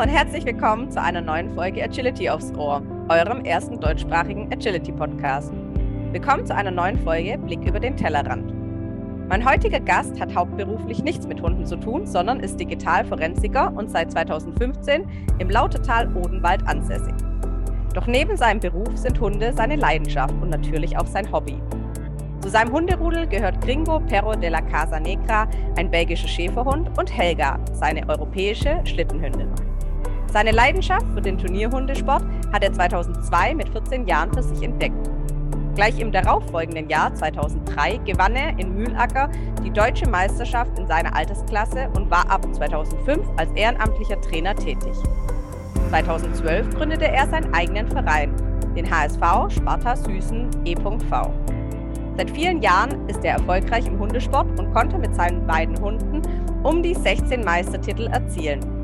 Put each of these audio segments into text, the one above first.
Und herzlich willkommen zu einer neuen Folge Agility aufs Ohr, eurem ersten deutschsprachigen Agility-Podcast. Willkommen zu einer neuen Folge Blick über den Tellerrand. Mein heutiger Gast hat hauptberuflich nichts mit Hunden zu tun, sondern ist Digitalforensiker und seit 2015 im Lautertal Odenwald ansässig. Doch neben seinem Beruf sind Hunde seine Leidenschaft und natürlich auch sein Hobby. Zu seinem Hunderudel gehört Gringo Perro de la Casa Negra, ein belgischer Schäferhund, und Helga, seine europäische Schlittenhündin. Seine Leidenschaft für den Turnierhundesport hat er 2002 mit 14 Jahren für sich entdeckt. Gleich im darauffolgenden Jahr 2003 gewann er in Mühlacker die deutsche Meisterschaft in seiner Altersklasse und war ab 2005 als ehrenamtlicher Trainer tätig. 2012 gründete er seinen eigenen Verein, den HSV Sparta Süßen E.V. Seit vielen Jahren ist er erfolgreich im Hundesport und konnte mit seinen beiden Hunden um die 16 Meistertitel erzielen.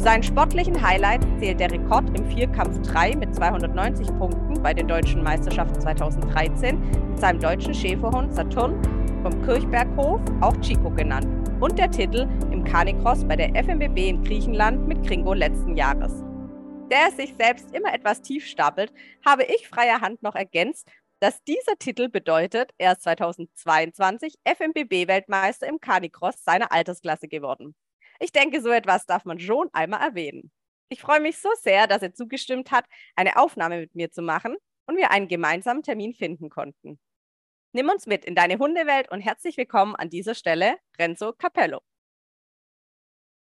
Zu seinen sportlichen Highlights zählt der Rekord im Vierkampf 3 mit 290 Punkten bei den deutschen Meisterschaften 2013 mit seinem deutschen Schäferhund Saturn vom Kirchberghof, auch Chico genannt, und der Titel im Canicross bei der FMBB in Griechenland mit Kringo letzten Jahres. Der sich selbst immer etwas tief stapelt, habe ich freier Hand noch ergänzt dass dieser Titel bedeutet, er ist 2022 FMBB-Weltmeister im Canicross seiner Altersklasse geworden. Ich denke, so etwas darf man schon einmal erwähnen. Ich freue mich so sehr, dass er zugestimmt hat, eine Aufnahme mit mir zu machen und wir einen gemeinsamen Termin finden konnten. Nimm uns mit in deine Hundewelt und herzlich willkommen an dieser Stelle, Renzo Capello.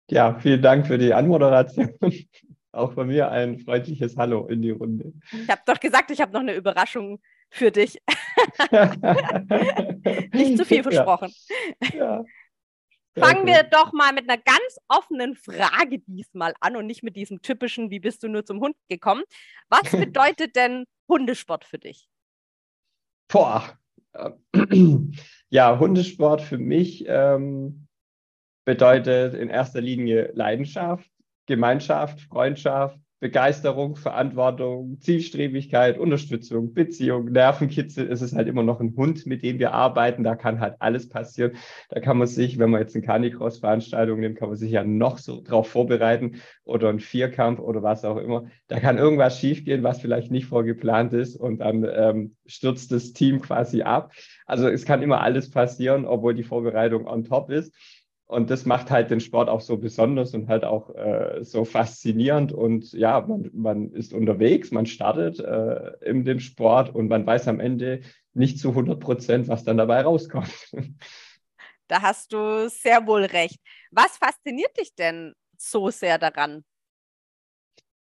Ja, vielen Dank für die Anmoderation. Auch von mir ein freundliches Hallo in die Runde. Ich habe doch gesagt, ich habe noch eine Überraschung für dich. Nicht zu viel versprochen. Ja. Ja. Fangen wir doch mal mit einer ganz offenen Frage diesmal an und nicht mit diesem typischen, wie bist du nur zum Hund gekommen? Was bedeutet denn Hundesport für dich? Boah. Ja, Hundesport für mich ähm, bedeutet in erster Linie Leidenschaft, Gemeinschaft, Freundschaft, Begeisterung, Verantwortung, Zielstrebigkeit, Unterstützung, Beziehung, Nervenkitzel. Es ist halt immer noch ein Hund, mit dem wir arbeiten. Da kann halt alles passieren. Da kann man sich, wenn man jetzt eine Canicross-Veranstaltung nimmt, kann man sich ja noch so drauf vorbereiten oder ein Vierkampf oder was auch immer. Da kann irgendwas schiefgehen, was vielleicht nicht vorgeplant ist und dann ähm, stürzt das Team quasi ab. Also es kann immer alles passieren, obwohl die Vorbereitung on top ist. Und das macht halt den Sport auch so besonders und halt auch äh, so faszinierend. Und ja, man, man ist unterwegs, man startet äh, in dem Sport und man weiß am Ende nicht zu 100 Prozent, was dann dabei rauskommt. Da hast du sehr wohl recht. Was fasziniert dich denn so sehr daran?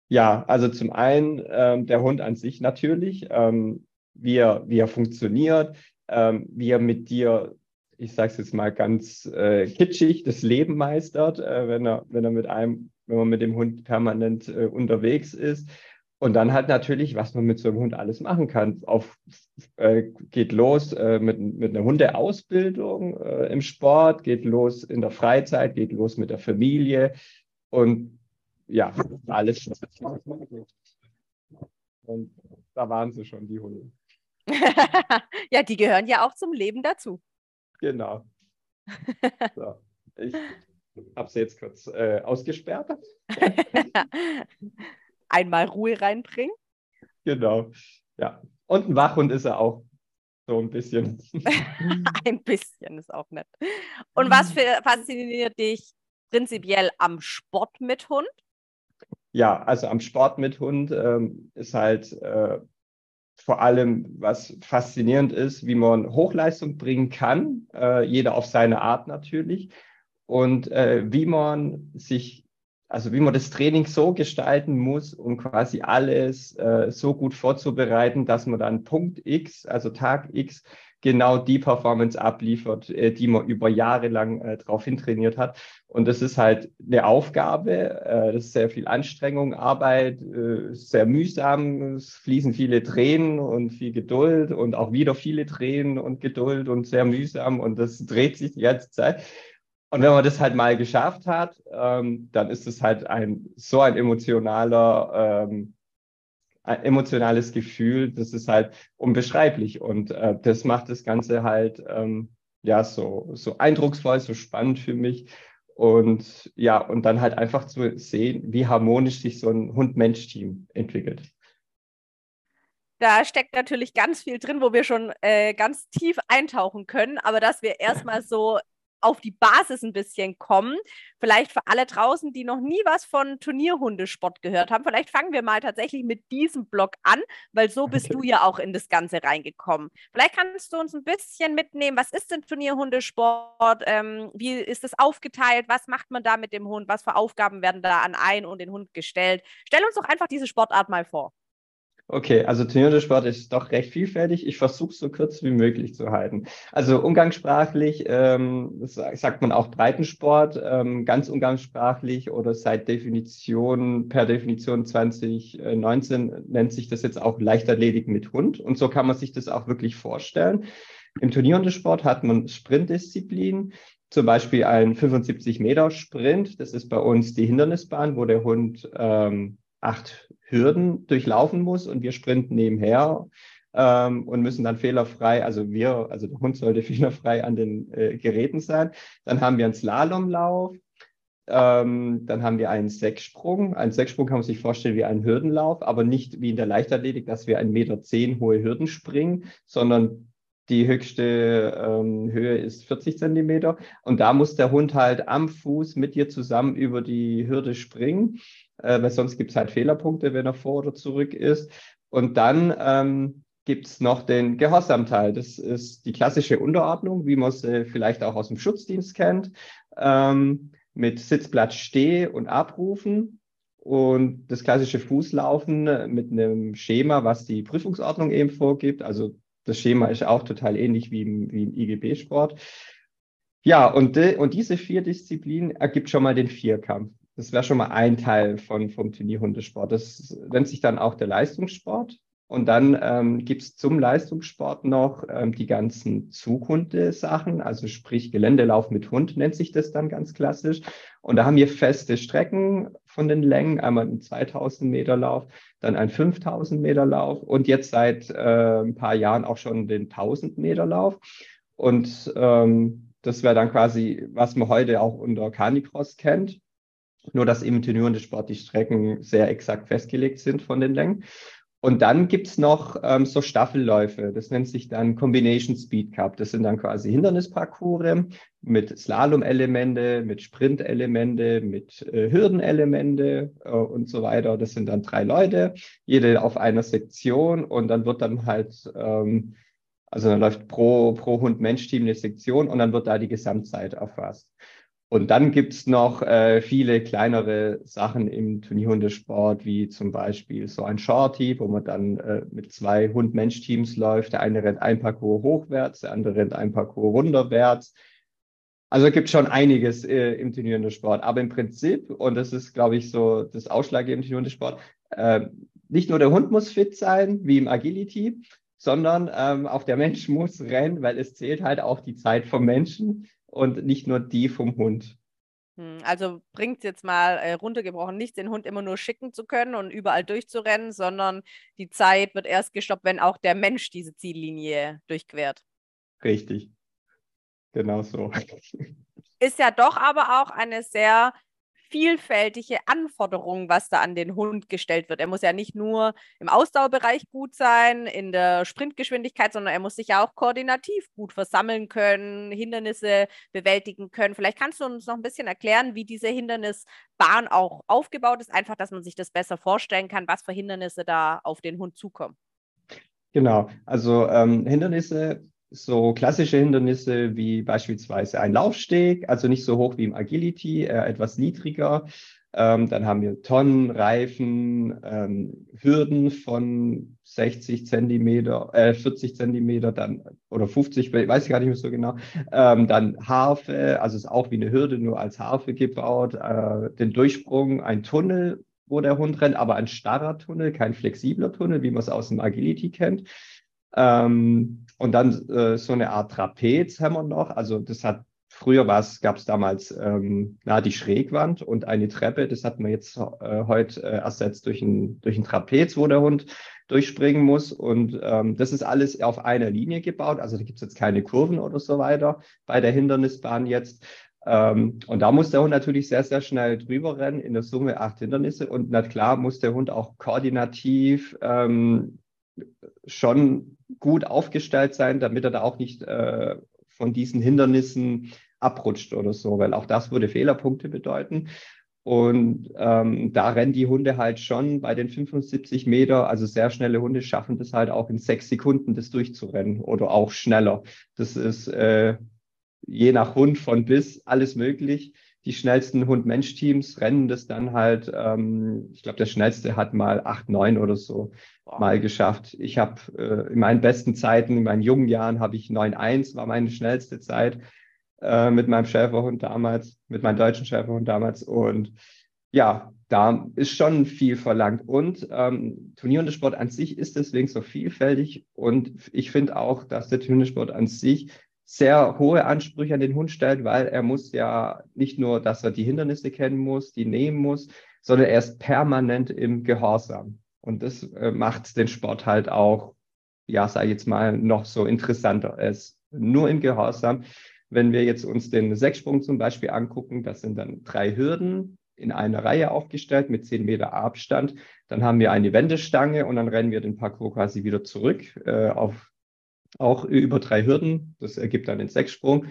Ja, also zum einen ähm, der Hund an sich natürlich, ähm, wie, er, wie er funktioniert, ähm, wie er mit dir ich sage es jetzt mal ganz äh, kitschig, das Leben meistert, äh, wenn er, wenn er mit einem, wenn man mit dem Hund permanent äh, unterwegs ist. Und dann halt natürlich, was man mit so einem Hund alles machen kann. Auf, äh, geht los äh, mit, mit einer Hundeausbildung äh, im Sport, geht los in der Freizeit, geht los mit der Familie und ja, alles. Und da waren sie schon, die Hunde. ja, die gehören ja auch zum Leben dazu. Genau. So, ich habe sie jetzt kurz äh, ausgesperrt. Einmal Ruhe reinbringen. Genau. Ja. Und ein Wachhund ist er auch. So ein bisschen. ein bisschen ist auch nett. Und was für, fasziniert dich prinzipiell am Sport mit Hund? Ja, also am Sport mit Hund ähm, ist halt äh, vor allem, was faszinierend ist, wie man Hochleistung bringen kann, äh, jeder auf seine Art natürlich, und äh, wie man sich, also wie man das Training so gestalten muss, um quasi alles äh, so gut vorzubereiten, dass man dann Punkt X, also Tag X, genau die Performance abliefert, äh, die man über Jahre lang äh, drauf hintrainiert hat. Und das ist halt eine Aufgabe, äh, das ist sehr viel Anstrengung, Arbeit, äh, sehr mühsam, es fließen viele Tränen und viel Geduld und auch wieder viele Tränen und Geduld und sehr mühsam und das dreht sich die ganze Zeit. Und wenn man das halt mal geschafft hat, ähm, dann ist es halt ein so ein emotionaler ähm, emotionales Gefühl, das ist halt unbeschreiblich. Und äh, das macht das Ganze halt ähm, ja so, so eindrucksvoll, so spannend für mich. Und ja, und dann halt einfach zu sehen, wie harmonisch sich so ein Hund-Mensch-Team entwickelt. Da steckt natürlich ganz viel drin, wo wir schon äh, ganz tief eintauchen können, aber dass wir erstmal so auf die Basis ein bisschen kommen. Vielleicht für alle draußen, die noch nie was von Turnierhundesport gehört haben. Vielleicht fangen wir mal tatsächlich mit diesem Blog an, weil so bist okay. du ja auch in das Ganze reingekommen. Vielleicht kannst du uns ein bisschen mitnehmen. Was ist denn Turnierhundesport? Ähm, wie ist es aufgeteilt? Was macht man da mit dem Hund? Was für Aufgaben werden da an einen und den Hund gestellt? Stell uns doch einfach diese Sportart mal vor. Okay, also Turniersport ist doch recht vielfältig. Ich versuche es so kurz wie möglich zu halten. Also umgangssprachlich ähm, sagt man auch Breitensport, ähm, ganz umgangssprachlich oder seit Definition, per Definition 2019 nennt sich das jetzt auch Leichtathletik mit Hund. Und so kann man sich das auch wirklich vorstellen. Im Turnierhundesport hat man Sprintdisziplin, zum Beispiel ein 75 Meter Sprint. Das ist bei uns die Hindernisbahn, wo der Hund ähm, acht Hürden durchlaufen muss und wir sprinten nebenher ähm, und müssen dann fehlerfrei, also wir, also der Hund sollte fehlerfrei an den äh, Geräten sein. Dann haben wir einen Slalomlauf. Ähm, dann haben wir einen Sechssprung. Ein Sechssprung kann man sich vorstellen wie einen Hürdenlauf, aber nicht wie in der Leichtathletik, dass wir einen Meter zehn hohe Hürden springen, sondern die höchste ähm, Höhe ist 40 Zentimeter. Und da muss der Hund halt am Fuß mit dir zusammen über die Hürde springen äh, weil sonst gibt es halt Fehlerpunkte, wenn er vor oder zurück ist. Und dann ähm, gibt es noch den Gehorsamteil. Das ist die klassische Unterordnung, wie man sie vielleicht auch aus dem Schutzdienst kennt, ähm, mit Sitzplatz Steh und Abrufen. Und das klassische Fußlaufen mit einem Schema, was die Prüfungsordnung eben vorgibt. Also das Schema ist auch total ähnlich wie im, wie im IGB-Sport. Ja, und, de, und diese vier Disziplinen ergibt schon mal den Vierkampf. Das wäre schon mal ein Teil von, vom Turnierhundesport. Das nennt sich dann auch der Leistungssport. Und dann ähm, gibt es zum Leistungssport noch ähm, die ganzen Zughunde-Sachen, also sprich Geländelauf mit Hund nennt sich das dann ganz klassisch. Und da haben wir feste Strecken von den Längen, einmal ein 2000 Meter Lauf, dann ein 5000 Meter Lauf und jetzt seit äh, ein paar Jahren auch schon den 1000 Meter Lauf. Und ähm, das wäre dann quasi, was man heute auch unter Canicross kennt. Nur, dass im Turniersport die Strecken sehr exakt festgelegt sind von den Längen. Und dann gibt's noch ähm, so Staffelläufe. Das nennt sich dann Combination Speed Cup. Das sind dann quasi Hindernisparcours mit Slalom-Elemente, mit Sprint-Elemente, mit äh, Hürdenelemente äh, und so weiter. Das sind dann drei Leute, jede auf einer Sektion. Und dann wird dann halt, ähm, also dann läuft pro, pro Hund-Mensch-Team eine Sektion und dann wird da die Gesamtzeit erfasst. Und dann gibt's noch äh, viele kleinere Sachen im Turnierhundesport, wie zum Beispiel so ein Shorty, wo man dann äh, mit zwei Hund-Mensch-Teams läuft. Der eine rennt ein Parcours hochwärts, der andere rennt ein Parcours runterwärts. Also gibt schon einiges äh, im Turnierhundesport. Aber im Prinzip, und das ist, glaube ich, so das Ausschlaggebende im Turnierhundesport, äh, nicht nur der Hund muss fit sein, wie im Agility, sondern ähm, auch der Mensch muss rennen, weil es zählt halt auch die Zeit vom Menschen und nicht nur die vom Hund. Hm, also bringt es jetzt mal äh, runtergebrochen nicht, den Hund immer nur schicken zu können und überall durchzurennen, sondern die Zeit wird erst gestoppt, wenn auch der Mensch diese Ziellinie durchquert. Richtig. Genau so. Ist ja doch aber auch eine sehr vielfältige Anforderungen, was da an den Hund gestellt wird. Er muss ja nicht nur im Ausdauerbereich gut sein, in der Sprintgeschwindigkeit, sondern er muss sich ja auch koordinativ gut versammeln können, Hindernisse bewältigen können. Vielleicht kannst du uns noch ein bisschen erklären, wie diese Hindernisbahn auch aufgebaut ist, einfach, dass man sich das besser vorstellen kann, was für Hindernisse da auf den Hund zukommen. Genau, also ähm, Hindernisse so klassische Hindernisse wie beispielsweise ein Laufsteg, also nicht so hoch wie im Agility, eher etwas niedriger. Ähm, dann haben wir Tonnen, Reifen, ähm, Hürden von 60 Zentimeter, äh, 40 Zentimeter, dann oder 50, weiß ich gar nicht mehr so genau. Ähm, dann Harfe, also ist auch wie eine Hürde, nur als Harfe gebaut. Äh, den Durchsprung, ein Tunnel, wo der Hund rennt, aber ein starrer Tunnel, kein flexibler Tunnel, wie man es aus dem Agility kennt. Ähm, und dann äh, so eine Art Trapez haben wir noch. Also das hat früher was gab es damals ähm, na, die Schrägwand und eine Treppe. Das hat man jetzt äh, heute äh, ersetzt durch ein, durch ein Trapez, wo der Hund durchspringen muss. Und ähm, das ist alles auf einer Linie gebaut. Also da gibt es jetzt keine Kurven oder so weiter bei der Hindernisbahn jetzt. Ähm, und da muss der Hund natürlich sehr, sehr schnell drüber rennen, in der Summe acht Hindernisse. Und na klar muss der Hund auch koordinativ ähm, schon gut aufgestellt sein, damit er da auch nicht äh, von diesen Hindernissen abrutscht oder so, weil auch das würde Fehlerpunkte bedeuten. Und ähm, da rennen die Hunde halt schon bei den 75 Meter, also sehr schnelle Hunde schaffen das halt auch in sechs Sekunden, das durchzurennen oder auch schneller. Das ist äh, je nach Hund von bis alles möglich. Die schnellsten Hund-Mensch-Teams rennen das dann halt, ähm, ich glaube, der schnellste hat mal 8, 9 oder so wow. mal geschafft. Ich habe äh, in meinen besten Zeiten, in meinen jungen Jahren, habe ich 9-1, war meine schnellste Zeit äh, mit meinem Schäferhund damals, mit meinem deutschen Schäferhund damals. Und ja, da ist schon viel verlangt. Und ähm, Turnierhundesport an sich ist deswegen so vielfältig. Und ich finde auch, dass der Turniersport an sich sehr hohe Ansprüche an den Hund stellt, weil er muss ja nicht nur, dass er die Hindernisse kennen muss, die nehmen muss, sondern er ist permanent im Gehorsam. Und das äh, macht den Sport halt auch, ja, sage ich jetzt mal, noch so interessanter. Er ist nur im Gehorsam. Wenn wir jetzt uns den Sechssprung zum Beispiel angucken, das sind dann drei Hürden in einer Reihe aufgestellt mit zehn Meter Abstand. Dann haben wir eine Wendestange und dann rennen wir den Parcours quasi wieder zurück äh, auf auch über drei Hürden. Das ergibt dann den Sechssprung.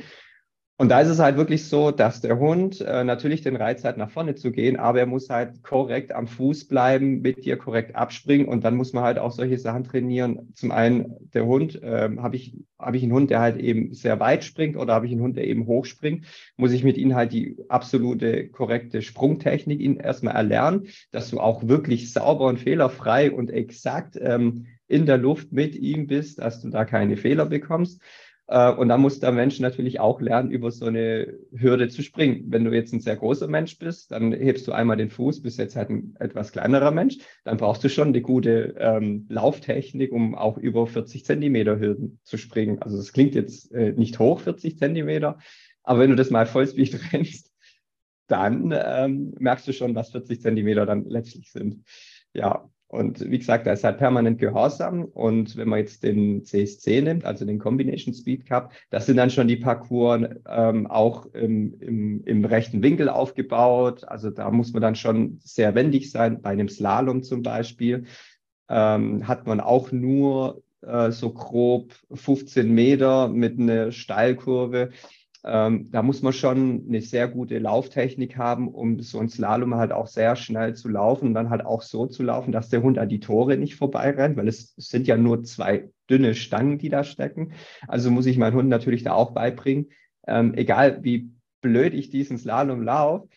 Und da ist es halt wirklich so, dass der Hund äh, natürlich den Reiz hat, nach vorne zu gehen, aber er muss halt korrekt am Fuß bleiben, mit dir korrekt abspringen und dann muss man halt auch solche Sachen trainieren. Zum einen der Hund, äh, habe ich, hab ich einen Hund, der halt eben sehr weit springt oder habe ich einen Hund, der eben hoch springt, muss ich mit ihm halt die absolute korrekte Sprungtechnik ihn erstmal erlernen, dass du auch wirklich sauber und fehlerfrei und exakt ähm, in der Luft mit ihm bist, dass du da keine Fehler bekommst. Äh, und da muss der Mensch natürlich auch lernen, über so eine Hürde zu springen. Wenn du jetzt ein sehr großer Mensch bist, dann hebst du einmal den Fuß, bist jetzt halt ein etwas kleinerer Mensch, dann brauchst du schon eine gute ähm, Lauftechnik, um auch über 40 Zentimeter Hürden zu springen. Also das klingt jetzt äh, nicht hoch, 40 Zentimeter, aber wenn du das mal Vollspeed rennst, dann ähm, merkst du schon, was 40 Zentimeter dann letztlich sind. Ja, und wie gesagt, da ist halt permanent Gehorsam. Und wenn man jetzt den CSC nimmt, also den Combination Speed Cup, das sind dann schon die Parcours ähm, auch im, im, im rechten Winkel aufgebaut. Also da muss man dann schon sehr wendig sein. Bei einem Slalom zum Beispiel ähm, hat man auch nur äh, so grob 15 Meter mit einer Steilkurve. Ähm, da muss man schon eine sehr gute Lauftechnik haben, um so ein Slalom halt auch sehr schnell zu laufen und dann halt auch so zu laufen, dass der Hund an die Tore nicht vorbeirennt, weil es, sind ja nur zwei dünne Stangen, die da stecken. Also muss ich meinen Hund natürlich da auch beibringen, ähm, egal wie blöd ich diesen Slalom laufe,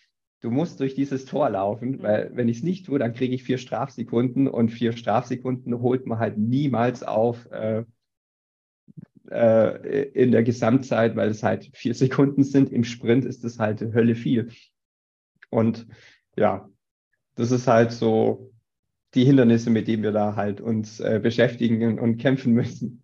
du musst durch dieses Tor laufen, mhm. weil wenn ich es nicht tue, dann kriege ich vier Strafsekunden und vier Strafsekunden holt man halt niemals auf, äh, äh, in der Gesamtzeit, weil es halt vier Sekunden sind. Im Sprint ist es halt Hölle viel. Und ja, das ist halt so die Hindernisse, mit denen wir da halt uns äh, beschäftigen und kämpfen müssen.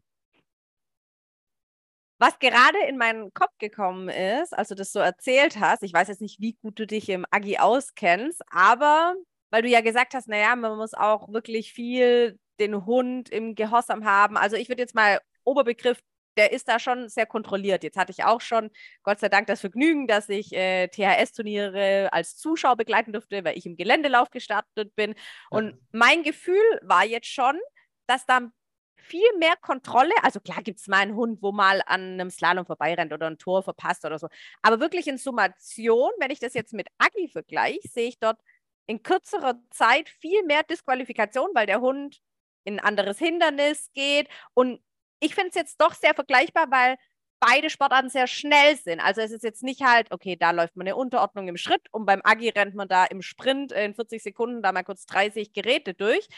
Was gerade in meinen Kopf gekommen ist, als du das so erzählt hast, ich weiß jetzt nicht, wie gut du dich im Agi auskennst, aber weil du ja gesagt hast, naja, man muss auch wirklich viel den Hund im Gehorsam haben. Also ich würde jetzt mal Oberbegriff der ist da schon sehr kontrolliert. Jetzt hatte ich auch schon, Gott sei Dank, das Vergnügen, dass ich äh, THS-Turniere als Zuschauer begleiten durfte, weil ich im Geländelauf gestartet bin. Und ja. mein Gefühl war jetzt schon, dass da viel mehr Kontrolle, also klar gibt es mal einen Hund, wo mal an einem Slalom vorbeirennt oder ein Tor verpasst oder so, aber wirklich in Summation, wenn ich das jetzt mit Agi vergleiche, sehe ich dort in kürzerer Zeit viel mehr Disqualifikation, weil der Hund in ein anderes Hindernis geht und ich finde es jetzt doch sehr vergleichbar, weil beide Sportarten sehr schnell sind. Also es ist jetzt nicht halt, okay, da läuft man eine Unterordnung im Schritt und beim Agi rennt man da im Sprint in 40 Sekunden da mal kurz 30 Geräte durch.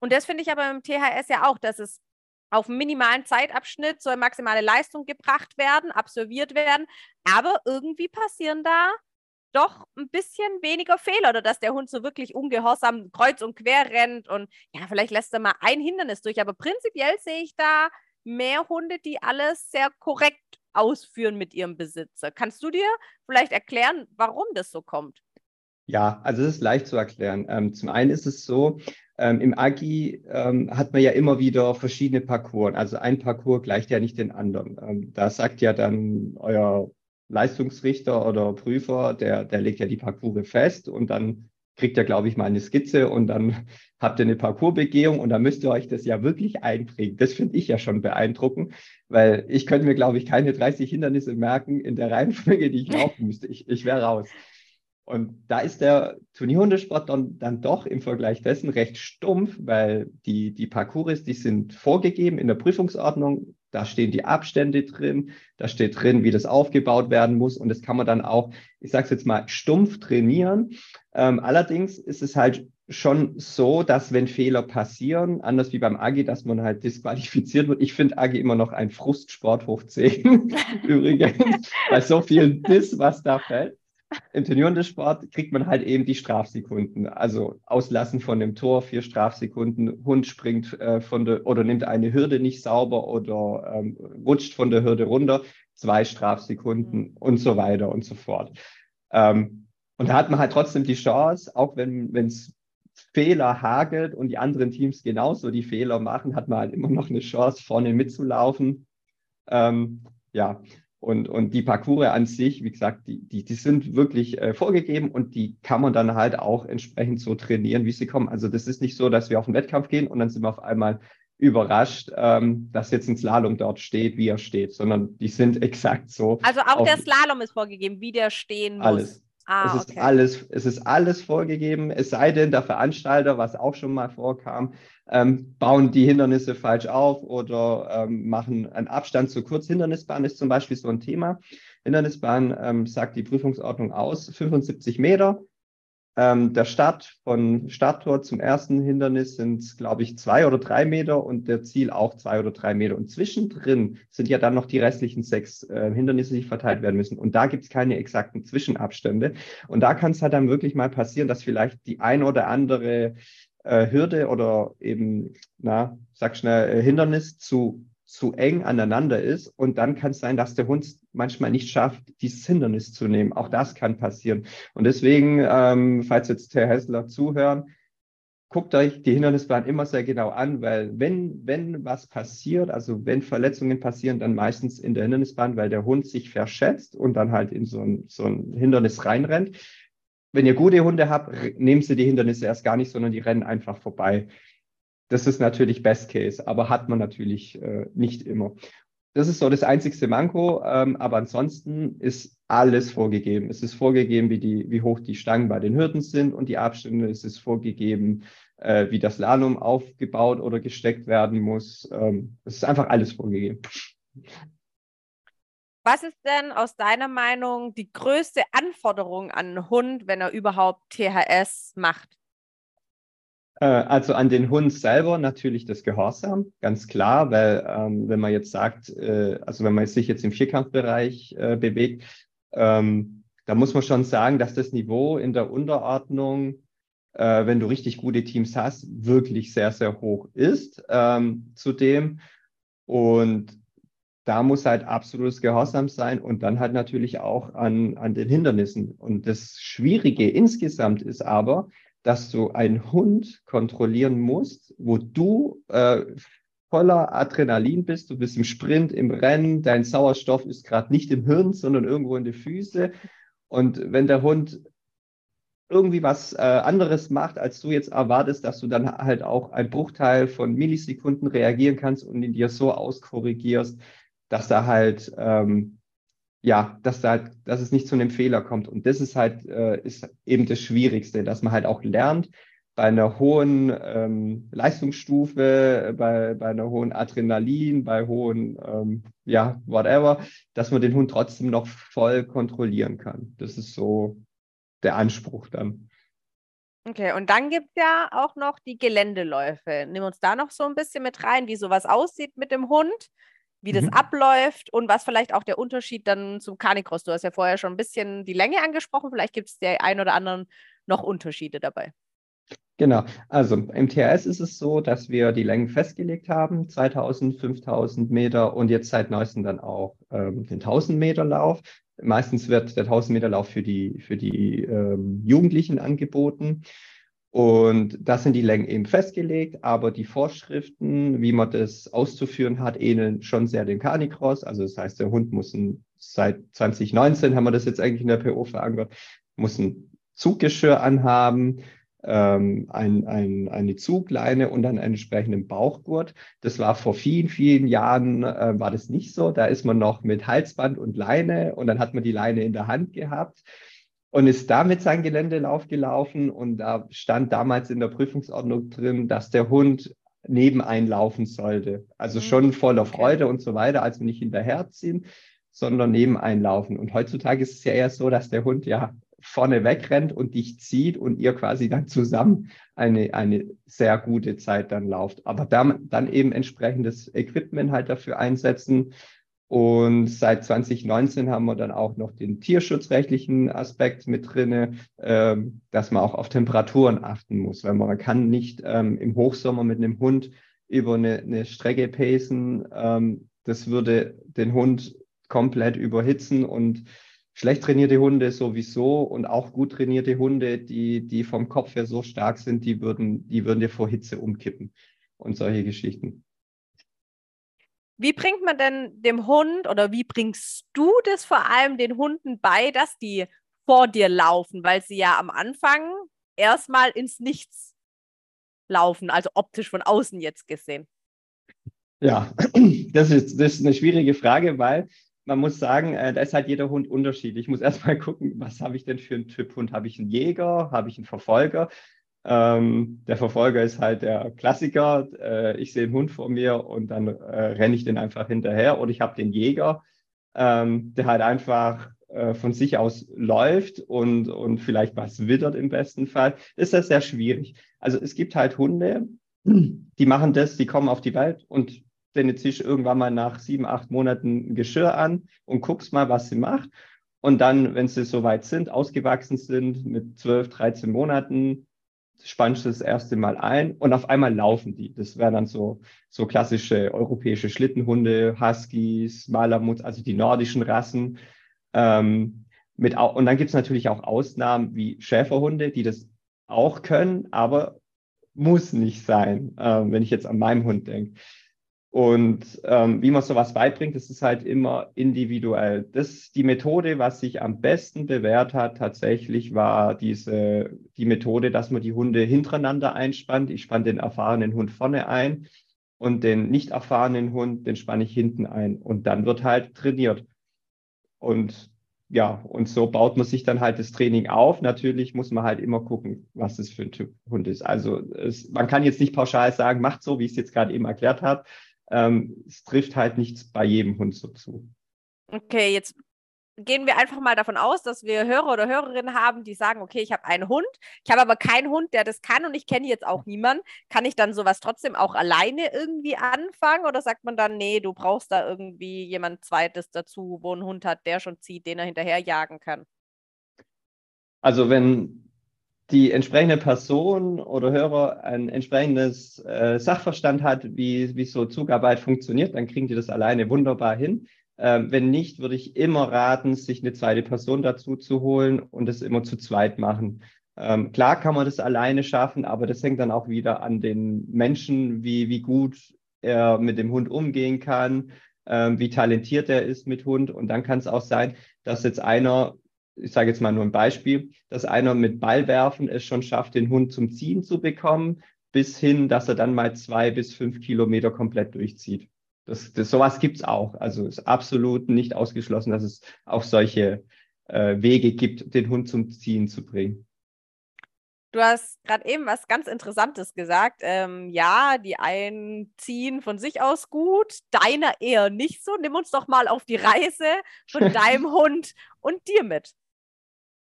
Und das finde ich aber im THS ja auch, dass es auf minimalen Zeitabschnitt soll maximale Leistung gebracht werden, absolviert werden. Aber irgendwie passieren da doch ein bisschen weniger Fehler oder dass der Hund so wirklich ungehorsam kreuz und quer rennt und ja, vielleicht lässt er mal ein Hindernis durch. Aber prinzipiell sehe ich da mehr Hunde, die alles sehr korrekt ausführen mit ihrem Besitzer. Kannst du dir vielleicht erklären, warum das so kommt? Ja, also es ist leicht zu erklären. Ähm, zum einen ist es so, ähm, im Agi ähm, hat man ja immer wieder verschiedene Parcours. Also ein Parcours gleicht ja nicht den anderen. Ähm, da sagt ja dann euer Leistungsrichter oder Prüfer, der, der legt ja die Parcours fest und dann kriegt ihr, glaube ich, mal eine Skizze und dann habt ihr eine Parcoursbegehung und dann müsst ihr euch das ja wirklich einprägen. Das finde ich ja schon beeindruckend, weil ich könnte mir, glaube ich, keine 30 Hindernisse merken in der Reihenfolge, die ich laufen müsste. Ich, ich wäre raus. Und da ist der Turnierhundesport dann, dann doch im Vergleich dessen recht stumpf, weil die, die Parcours, die sind vorgegeben in der Prüfungsordnung. Da stehen die Abstände drin, da steht drin, wie das aufgebaut werden muss. Und das kann man dann auch, ich sage es jetzt mal, stumpf trainieren. Ähm, allerdings ist es halt schon so, dass wenn Fehler passieren, anders wie beim Agi, dass man halt disqualifiziert wird. Ich finde Agi immer noch ein Frustsport hoch 10, übrigens, bei so viel Biss, was da fällt. Im Turniersport kriegt man halt eben die Strafsekunden. Also Auslassen von dem Tor, vier Strafsekunden, Hund springt äh, von der oder nimmt eine Hürde nicht sauber oder ähm, rutscht von der Hürde runter, zwei Strafsekunden mhm. und so weiter und so fort. Ähm, und da hat man halt trotzdem die Chance, auch wenn es Fehler hagelt und die anderen Teams genauso die Fehler machen, hat man halt immer noch eine Chance, vorne mitzulaufen. Ähm, ja, und, und die Parcours an sich, wie gesagt, die, die, die sind wirklich äh, vorgegeben und die kann man dann halt auch entsprechend so trainieren, wie sie kommen. Also das ist nicht so, dass wir auf den Wettkampf gehen und dann sind wir auf einmal überrascht, ähm, dass jetzt ein Slalom dort steht, wie er steht, sondern die sind exakt so. Also auch der Slalom ist vorgegeben, wie der stehen muss. Alles. Ah, es, ist okay. alles, es ist alles vorgegeben, es sei denn, der Veranstalter, was auch schon mal vorkam, ähm, bauen die Hindernisse falsch auf oder ähm, machen einen Abstand zu kurz. Hindernisbahn ist zum Beispiel so ein Thema. Hindernisbahn ähm, sagt die Prüfungsordnung aus, 75 Meter. Ähm, der Start von Starttor zum ersten Hindernis sind, glaube ich, zwei oder drei Meter und der Ziel auch zwei oder drei Meter. Und zwischendrin sind ja dann noch die restlichen sechs äh, Hindernisse, die verteilt werden müssen. Und da gibt es keine exakten Zwischenabstände. Und da kann es halt dann wirklich mal passieren, dass vielleicht die ein oder andere äh, Hürde oder eben, na, sag schnell, äh, Hindernis zu zu eng aneinander ist. Und dann kann es sein, dass der Hund manchmal nicht schafft, dieses Hindernis zu nehmen. Auch das kann passieren. Und deswegen, ähm, falls jetzt Herr Hessler zuhören, guckt euch die Hindernisplan immer sehr genau an, weil wenn, wenn was passiert, also wenn Verletzungen passieren, dann meistens in der Hindernisbahn, weil der Hund sich verschätzt und dann halt in so ein, so ein Hindernis reinrennt. Wenn ihr gute Hunde habt, nehmen sie die Hindernisse erst gar nicht, sondern die rennen einfach vorbei. Das ist natürlich Best Case, aber hat man natürlich äh, nicht immer. Das ist so das einzigste Manko, ähm, aber ansonsten ist alles vorgegeben. Es ist vorgegeben, wie, die, wie hoch die Stangen bei den Hürden sind und die Abstände. Es ist vorgegeben, äh, wie das Lanum aufgebaut oder gesteckt werden muss. Ähm, es ist einfach alles vorgegeben. Was ist denn aus deiner Meinung die größte Anforderung an einen Hund, wenn er überhaupt THS macht? Äh, also an den Hund selber natürlich das Gehorsam, ganz klar, weil ähm, wenn man jetzt sagt, äh, also wenn man sich jetzt im Vierkampfbereich äh, bewegt, ähm, da muss man schon sagen, dass das Niveau in der Unterordnung, äh, wenn du richtig gute Teams hast, wirklich sehr, sehr hoch ist ähm, zudem. Und da muss halt absolutes Gehorsam sein und dann halt natürlich auch an, an den Hindernissen. Und das Schwierige insgesamt ist aber, dass du einen Hund kontrollieren musst, wo du äh, voller Adrenalin bist. Du bist im Sprint, im Rennen, dein Sauerstoff ist gerade nicht im Hirn, sondern irgendwo in den Füßen. Und wenn der Hund irgendwie was äh, anderes macht, als du jetzt erwartest, dass du dann halt auch ein Bruchteil von Millisekunden reagieren kannst und in dir so auskorrigierst, dass da halt ähm, ja, dass, da, dass es nicht zu einem Fehler kommt. Und das ist halt äh, ist eben das Schwierigste, dass man halt auch lernt, bei einer hohen ähm, Leistungsstufe, bei, bei einer hohen Adrenalin, bei hohen, ähm, ja, whatever, dass man den Hund trotzdem noch voll kontrollieren kann. Das ist so der Anspruch dann. Okay, und dann gibt es ja auch noch die Geländeläufe. Nimm uns da noch so ein bisschen mit rein, wie sowas aussieht mit dem Hund wie das mhm. abläuft und was vielleicht auch der Unterschied dann zum Canicross. Du hast ja vorher schon ein bisschen die Länge angesprochen, vielleicht gibt es der ein oder anderen noch Unterschiede dabei. Genau, also im TRS ist es so, dass wir die Längen festgelegt haben, 2000, 5000 Meter und jetzt seit neuestem dann auch ähm, den 1000 Meter Lauf. Meistens wird der 1000 Meter Lauf für die, für die ähm, Jugendlichen angeboten. Und das sind die Längen eben festgelegt, aber die Vorschriften, wie man das auszuführen hat, ähneln schon sehr dem Canicross. Also das heißt, der Hund muss ein seit 2019 haben wir das jetzt eigentlich in der PO verankert, muss ein Zuggeschirr anhaben, ähm, ein, ein, eine Zugleine und dann einen entsprechenden Bauchgurt. Das war vor vielen, vielen Jahren, äh, war das nicht so. Da ist man noch mit Halsband und Leine und dann hat man die Leine in der Hand gehabt und ist damit sein Geländelauf gelaufen. Und da stand damals in der Prüfungsordnung drin, dass der Hund nebeneinlaufen sollte. Also mhm. schon voller Freude und so weiter, also nicht hinterherziehen, sondern nebeneinlaufen. Und heutzutage ist es ja eher so, dass der Hund ja vorne wegrennt und dich zieht und ihr quasi dann zusammen eine, eine sehr gute Zeit dann lauft. Aber dann, dann eben entsprechendes Equipment halt dafür einsetzen. Und seit 2019 haben wir dann auch noch den tierschutzrechtlichen Aspekt mit drinne, ähm, dass man auch auf Temperaturen achten muss, weil man kann nicht ähm, im Hochsommer mit einem Hund über eine, eine Strecke pacen. Ähm, das würde den Hund komplett überhitzen und schlecht trainierte Hunde sowieso und auch gut trainierte Hunde, die, die vom Kopf her so stark sind, die würden, die würden dir vor Hitze umkippen und solche Geschichten. Wie bringt man denn dem Hund oder wie bringst du das vor allem den Hunden bei, dass die vor dir laufen, weil sie ja am Anfang erstmal ins Nichts laufen, also optisch von außen jetzt gesehen? Ja, das ist, das ist eine schwierige Frage, weil man muss sagen, äh, da ist halt jeder Hund unterschiedlich. Ich muss erstmal gucken, was habe ich denn für einen Typ Hund? Habe ich einen Jäger? Habe ich einen Verfolger? Ähm, der Verfolger ist halt der Klassiker. Äh, ich sehe einen Hund vor mir und dann äh, renne ich den einfach hinterher. Oder ich habe den Jäger, ähm, der halt einfach äh, von sich aus läuft und, und vielleicht was wittert im besten Fall. Ist das sehr schwierig. Also es gibt halt Hunde, die machen das, die kommen auf die Welt und jetzt ziehst irgendwann mal nach sieben, acht Monaten ein Geschirr an und guckst mal, was sie macht. Und dann, wenn sie soweit sind, ausgewachsen sind, mit zwölf, 13 Monaten, spannst du das erste Mal ein und auf einmal laufen die. Das wären dann so, so klassische europäische Schlittenhunde, Huskies, Malamuts, also die nordischen Rassen. Ähm, mit, und dann gibt es natürlich auch Ausnahmen wie Schäferhunde, die das auch können, aber muss nicht sein, äh, wenn ich jetzt an meinem Hund denke. Und ähm, wie man sowas beibringt, das ist halt immer individuell. Das die Methode, was sich am besten bewährt hat, tatsächlich war diese die Methode, dass man die Hunde hintereinander einspannt. Ich spanne den erfahrenen Hund vorne ein und den nicht erfahrenen Hund, den spanne ich hinten ein. Und dann wird halt trainiert. Und ja, und so baut man sich dann halt das Training auf. Natürlich muss man halt immer gucken, was das für ein Typ Hund ist. Also es, man kann jetzt nicht pauschal sagen, macht so, wie ich es jetzt gerade eben erklärt habe ähm, es trifft halt nichts bei jedem Hund so zu. Okay, jetzt gehen wir einfach mal davon aus, dass wir Hörer oder Hörerinnen haben, die sagen, okay, ich habe einen Hund, ich habe aber keinen Hund, der das kann und ich kenne jetzt auch niemanden. Kann ich dann sowas trotzdem auch alleine irgendwie anfangen oder sagt man dann, nee, du brauchst da irgendwie jemand Zweites dazu, wo ein Hund hat, der schon zieht, den er hinterher jagen kann? Also wenn die entsprechende Person oder Hörer ein entsprechendes äh, Sachverstand hat, wie, wie so Zugarbeit funktioniert, dann kriegen die das alleine wunderbar hin. Ähm, wenn nicht, würde ich immer raten, sich eine zweite Person dazu zu holen und es immer zu zweit machen. Ähm, klar kann man das alleine schaffen, aber das hängt dann auch wieder an den Menschen, wie, wie gut er mit dem Hund umgehen kann, ähm, wie talentiert er ist mit Hund. Und dann kann es auch sein, dass jetzt einer ich sage jetzt mal nur ein Beispiel, dass einer mit Ballwerfen es schon schafft, den Hund zum Ziehen zu bekommen, bis hin, dass er dann mal zwei bis fünf Kilometer komplett durchzieht. Das, das, sowas gibt's auch. Also ist absolut nicht ausgeschlossen, dass es auch solche äh, Wege gibt, den Hund zum Ziehen zu bringen. Du hast gerade eben was ganz Interessantes gesagt. Ähm, ja, die einen ziehen von sich aus gut, deiner eher nicht so. Nimm uns doch mal auf die Reise von deinem Hund und dir mit.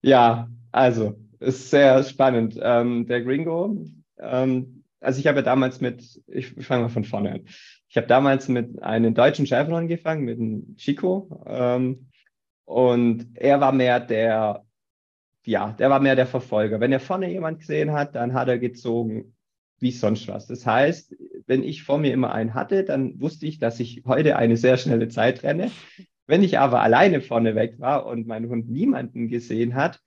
Ja, also, ist sehr spannend. Ähm, der Gringo, ähm, also ich habe ja damals mit, ich, ich fange mal von vorne an. Ich habe damals mit einem deutschen Schäfer angefangen, mit einem Chico. Ähm, und er war mehr der, ja, der war mehr der Verfolger. Wenn er vorne jemand gesehen hat, dann hat er gezogen wie sonst was. Das heißt, wenn ich vor mir immer einen hatte, dann wusste ich, dass ich heute eine sehr schnelle Zeit renne. Wenn ich aber alleine vorne weg war und mein Hund niemanden gesehen hat,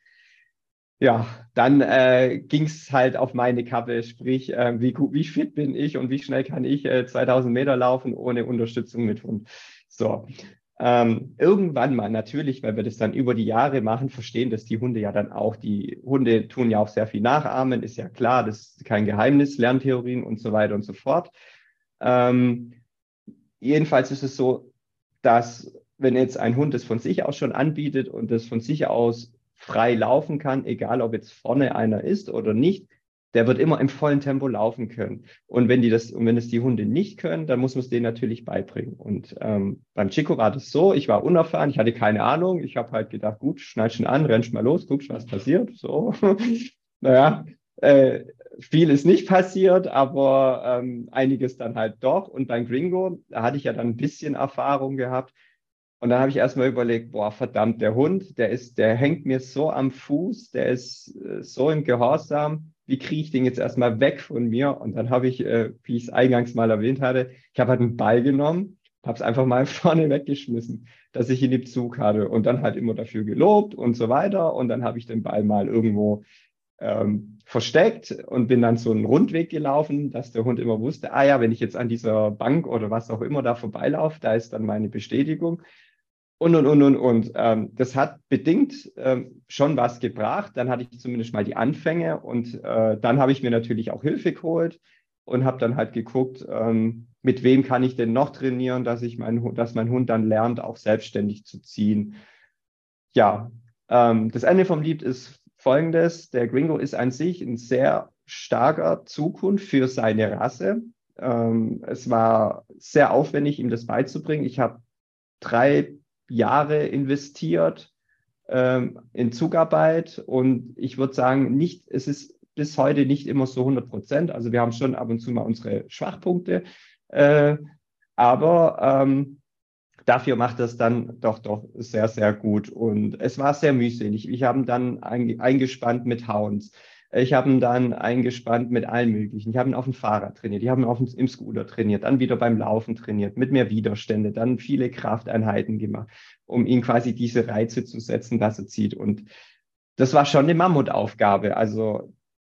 ja, dann äh, ging es halt auf meine Kappe, sprich, äh, wie, wie fit bin ich und wie schnell kann ich äh, 2000 Meter laufen ohne Unterstützung mit Hund. So. Ähm, irgendwann mal natürlich, weil wir das dann über die Jahre machen, verstehen das die Hunde ja dann auch. Die Hunde tun ja auch sehr viel nachahmen, ist ja klar, das ist kein Geheimnis, Lerntheorien und so weiter und so fort. Ähm, jedenfalls ist es so, dass wenn jetzt ein Hund das von sich aus schon anbietet und das von sich aus frei laufen kann, egal ob jetzt vorne einer ist oder nicht, der wird immer im vollen Tempo laufen können. Und wenn die das, und wenn es die Hunde nicht können, dann muss man es denen natürlich beibringen. Und ähm, beim Chico war das so, ich war unerfahren, ich hatte keine Ahnung. Ich habe halt gedacht, gut, schneid schon an, rennst mal los, guckst, was passiert. So. naja, äh, viel ist nicht passiert, aber ähm, einiges dann halt doch. Und beim Gringo, da hatte ich ja dann ein bisschen Erfahrung gehabt. Und dann habe ich erstmal überlegt, boah, verdammt, der Hund, der ist, der hängt mir so am Fuß, der ist äh, so im Gehorsam wie kriege ich den jetzt erstmal weg von mir? Und dann habe ich, äh, wie ich es eingangs mal erwähnt hatte, ich habe halt einen Ball genommen, habe es einfach mal vorne weggeschmissen, dass ich ihn im Zug hatte und dann halt immer dafür gelobt und so weiter. Und dann habe ich den Ball mal irgendwo ähm, versteckt und bin dann so einen Rundweg gelaufen, dass der Hund immer wusste, ah ja, wenn ich jetzt an dieser Bank oder was auch immer da vorbeilaufe, da ist dann meine Bestätigung und, und, und, und, und. Ähm, das hat bedingt ähm, schon was gebracht. Dann hatte ich zumindest mal die Anfänge und äh, dann habe ich mir natürlich auch Hilfe geholt und habe dann halt geguckt, ähm, mit wem kann ich denn noch trainieren, dass, ich mein, dass mein Hund dann lernt, auch selbstständig zu ziehen. Ja, ähm, das Ende vom Lied ist folgendes. Der Gringo ist an sich ein sehr starker Zukunft für seine Rasse. Ähm, es war sehr aufwendig, ihm das beizubringen. Ich habe drei Jahre investiert ähm, in Zugarbeit und ich würde sagen, nicht, es ist bis heute nicht immer so 100 Prozent. Also wir haben schon ab und zu mal unsere Schwachpunkte, äh, aber ähm, dafür macht das dann doch doch sehr, sehr gut. Und es war sehr mühselig. Ich habe dann eingespannt mit Hounds. Ich habe ihn dann eingespannt mit allen möglichen. Ich habe ihn auf dem Fahrrad trainiert, ich habe ihn auf dem, im Scooter trainiert, dann wieder beim Laufen trainiert, mit mehr Widerstände, dann viele Krafteinheiten gemacht, um ihn quasi diese Reize zu setzen, dass er zieht. Und das war schon eine Mammutaufgabe. Also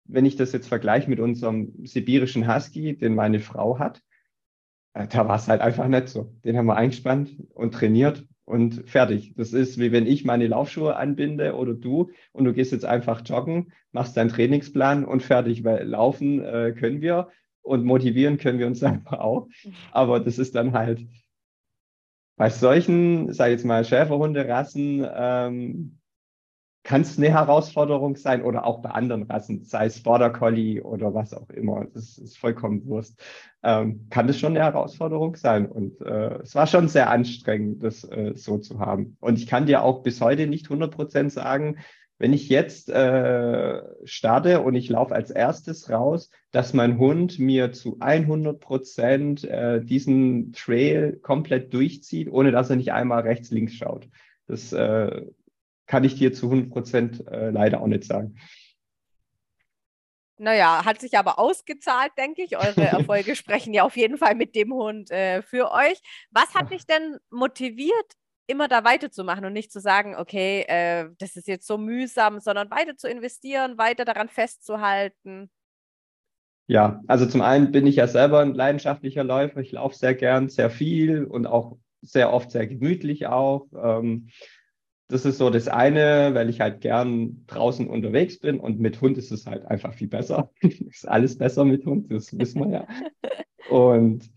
wenn ich das jetzt vergleiche mit unserem sibirischen Husky, den meine Frau hat, äh, da war es halt einfach nicht so. Den haben wir eingespannt und trainiert und fertig. Das ist wie wenn ich meine Laufschuhe anbinde oder du und du gehst jetzt einfach joggen, machst deinen Trainingsplan und fertig, weil laufen äh, können wir und motivieren können wir uns einfach auch. Aber das ist dann halt bei solchen, sag ich jetzt mal, Schäferhunderassen, ähm, kann es eine Herausforderung sein oder auch bei anderen Rassen, sei es Border Collie oder was auch immer. Das ist vollkommen Wurst. Ähm, kann das schon eine Herausforderung sein. Und äh, es war schon sehr anstrengend, das äh, so zu haben. Und ich kann dir auch bis heute nicht 100 Prozent sagen, wenn ich jetzt äh, starte und ich laufe als erstes raus, dass mein Hund mir zu 100 Prozent äh, diesen Trail komplett durchzieht, ohne dass er nicht einmal rechts, links schaut. Das äh, kann ich dir zu 100 Prozent äh, leider auch nicht sagen. Naja, hat sich aber ausgezahlt, denke ich. Eure Erfolge sprechen ja auf jeden Fall mit dem Hund äh, für euch. Was hat dich denn motiviert, immer da weiterzumachen und nicht zu sagen, okay, äh, das ist jetzt so mühsam, sondern weiter zu investieren, weiter daran festzuhalten? Ja, also zum einen bin ich ja selber ein leidenschaftlicher Läufer. Ich laufe sehr gern, sehr viel und auch sehr oft sehr gemütlich auch. Ähm, das ist so das eine, weil ich halt gern draußen unterwegs bin und mit Hund ist es halt einfach viel besser. ist alles besser mit Hund, das wissen wir ja. Und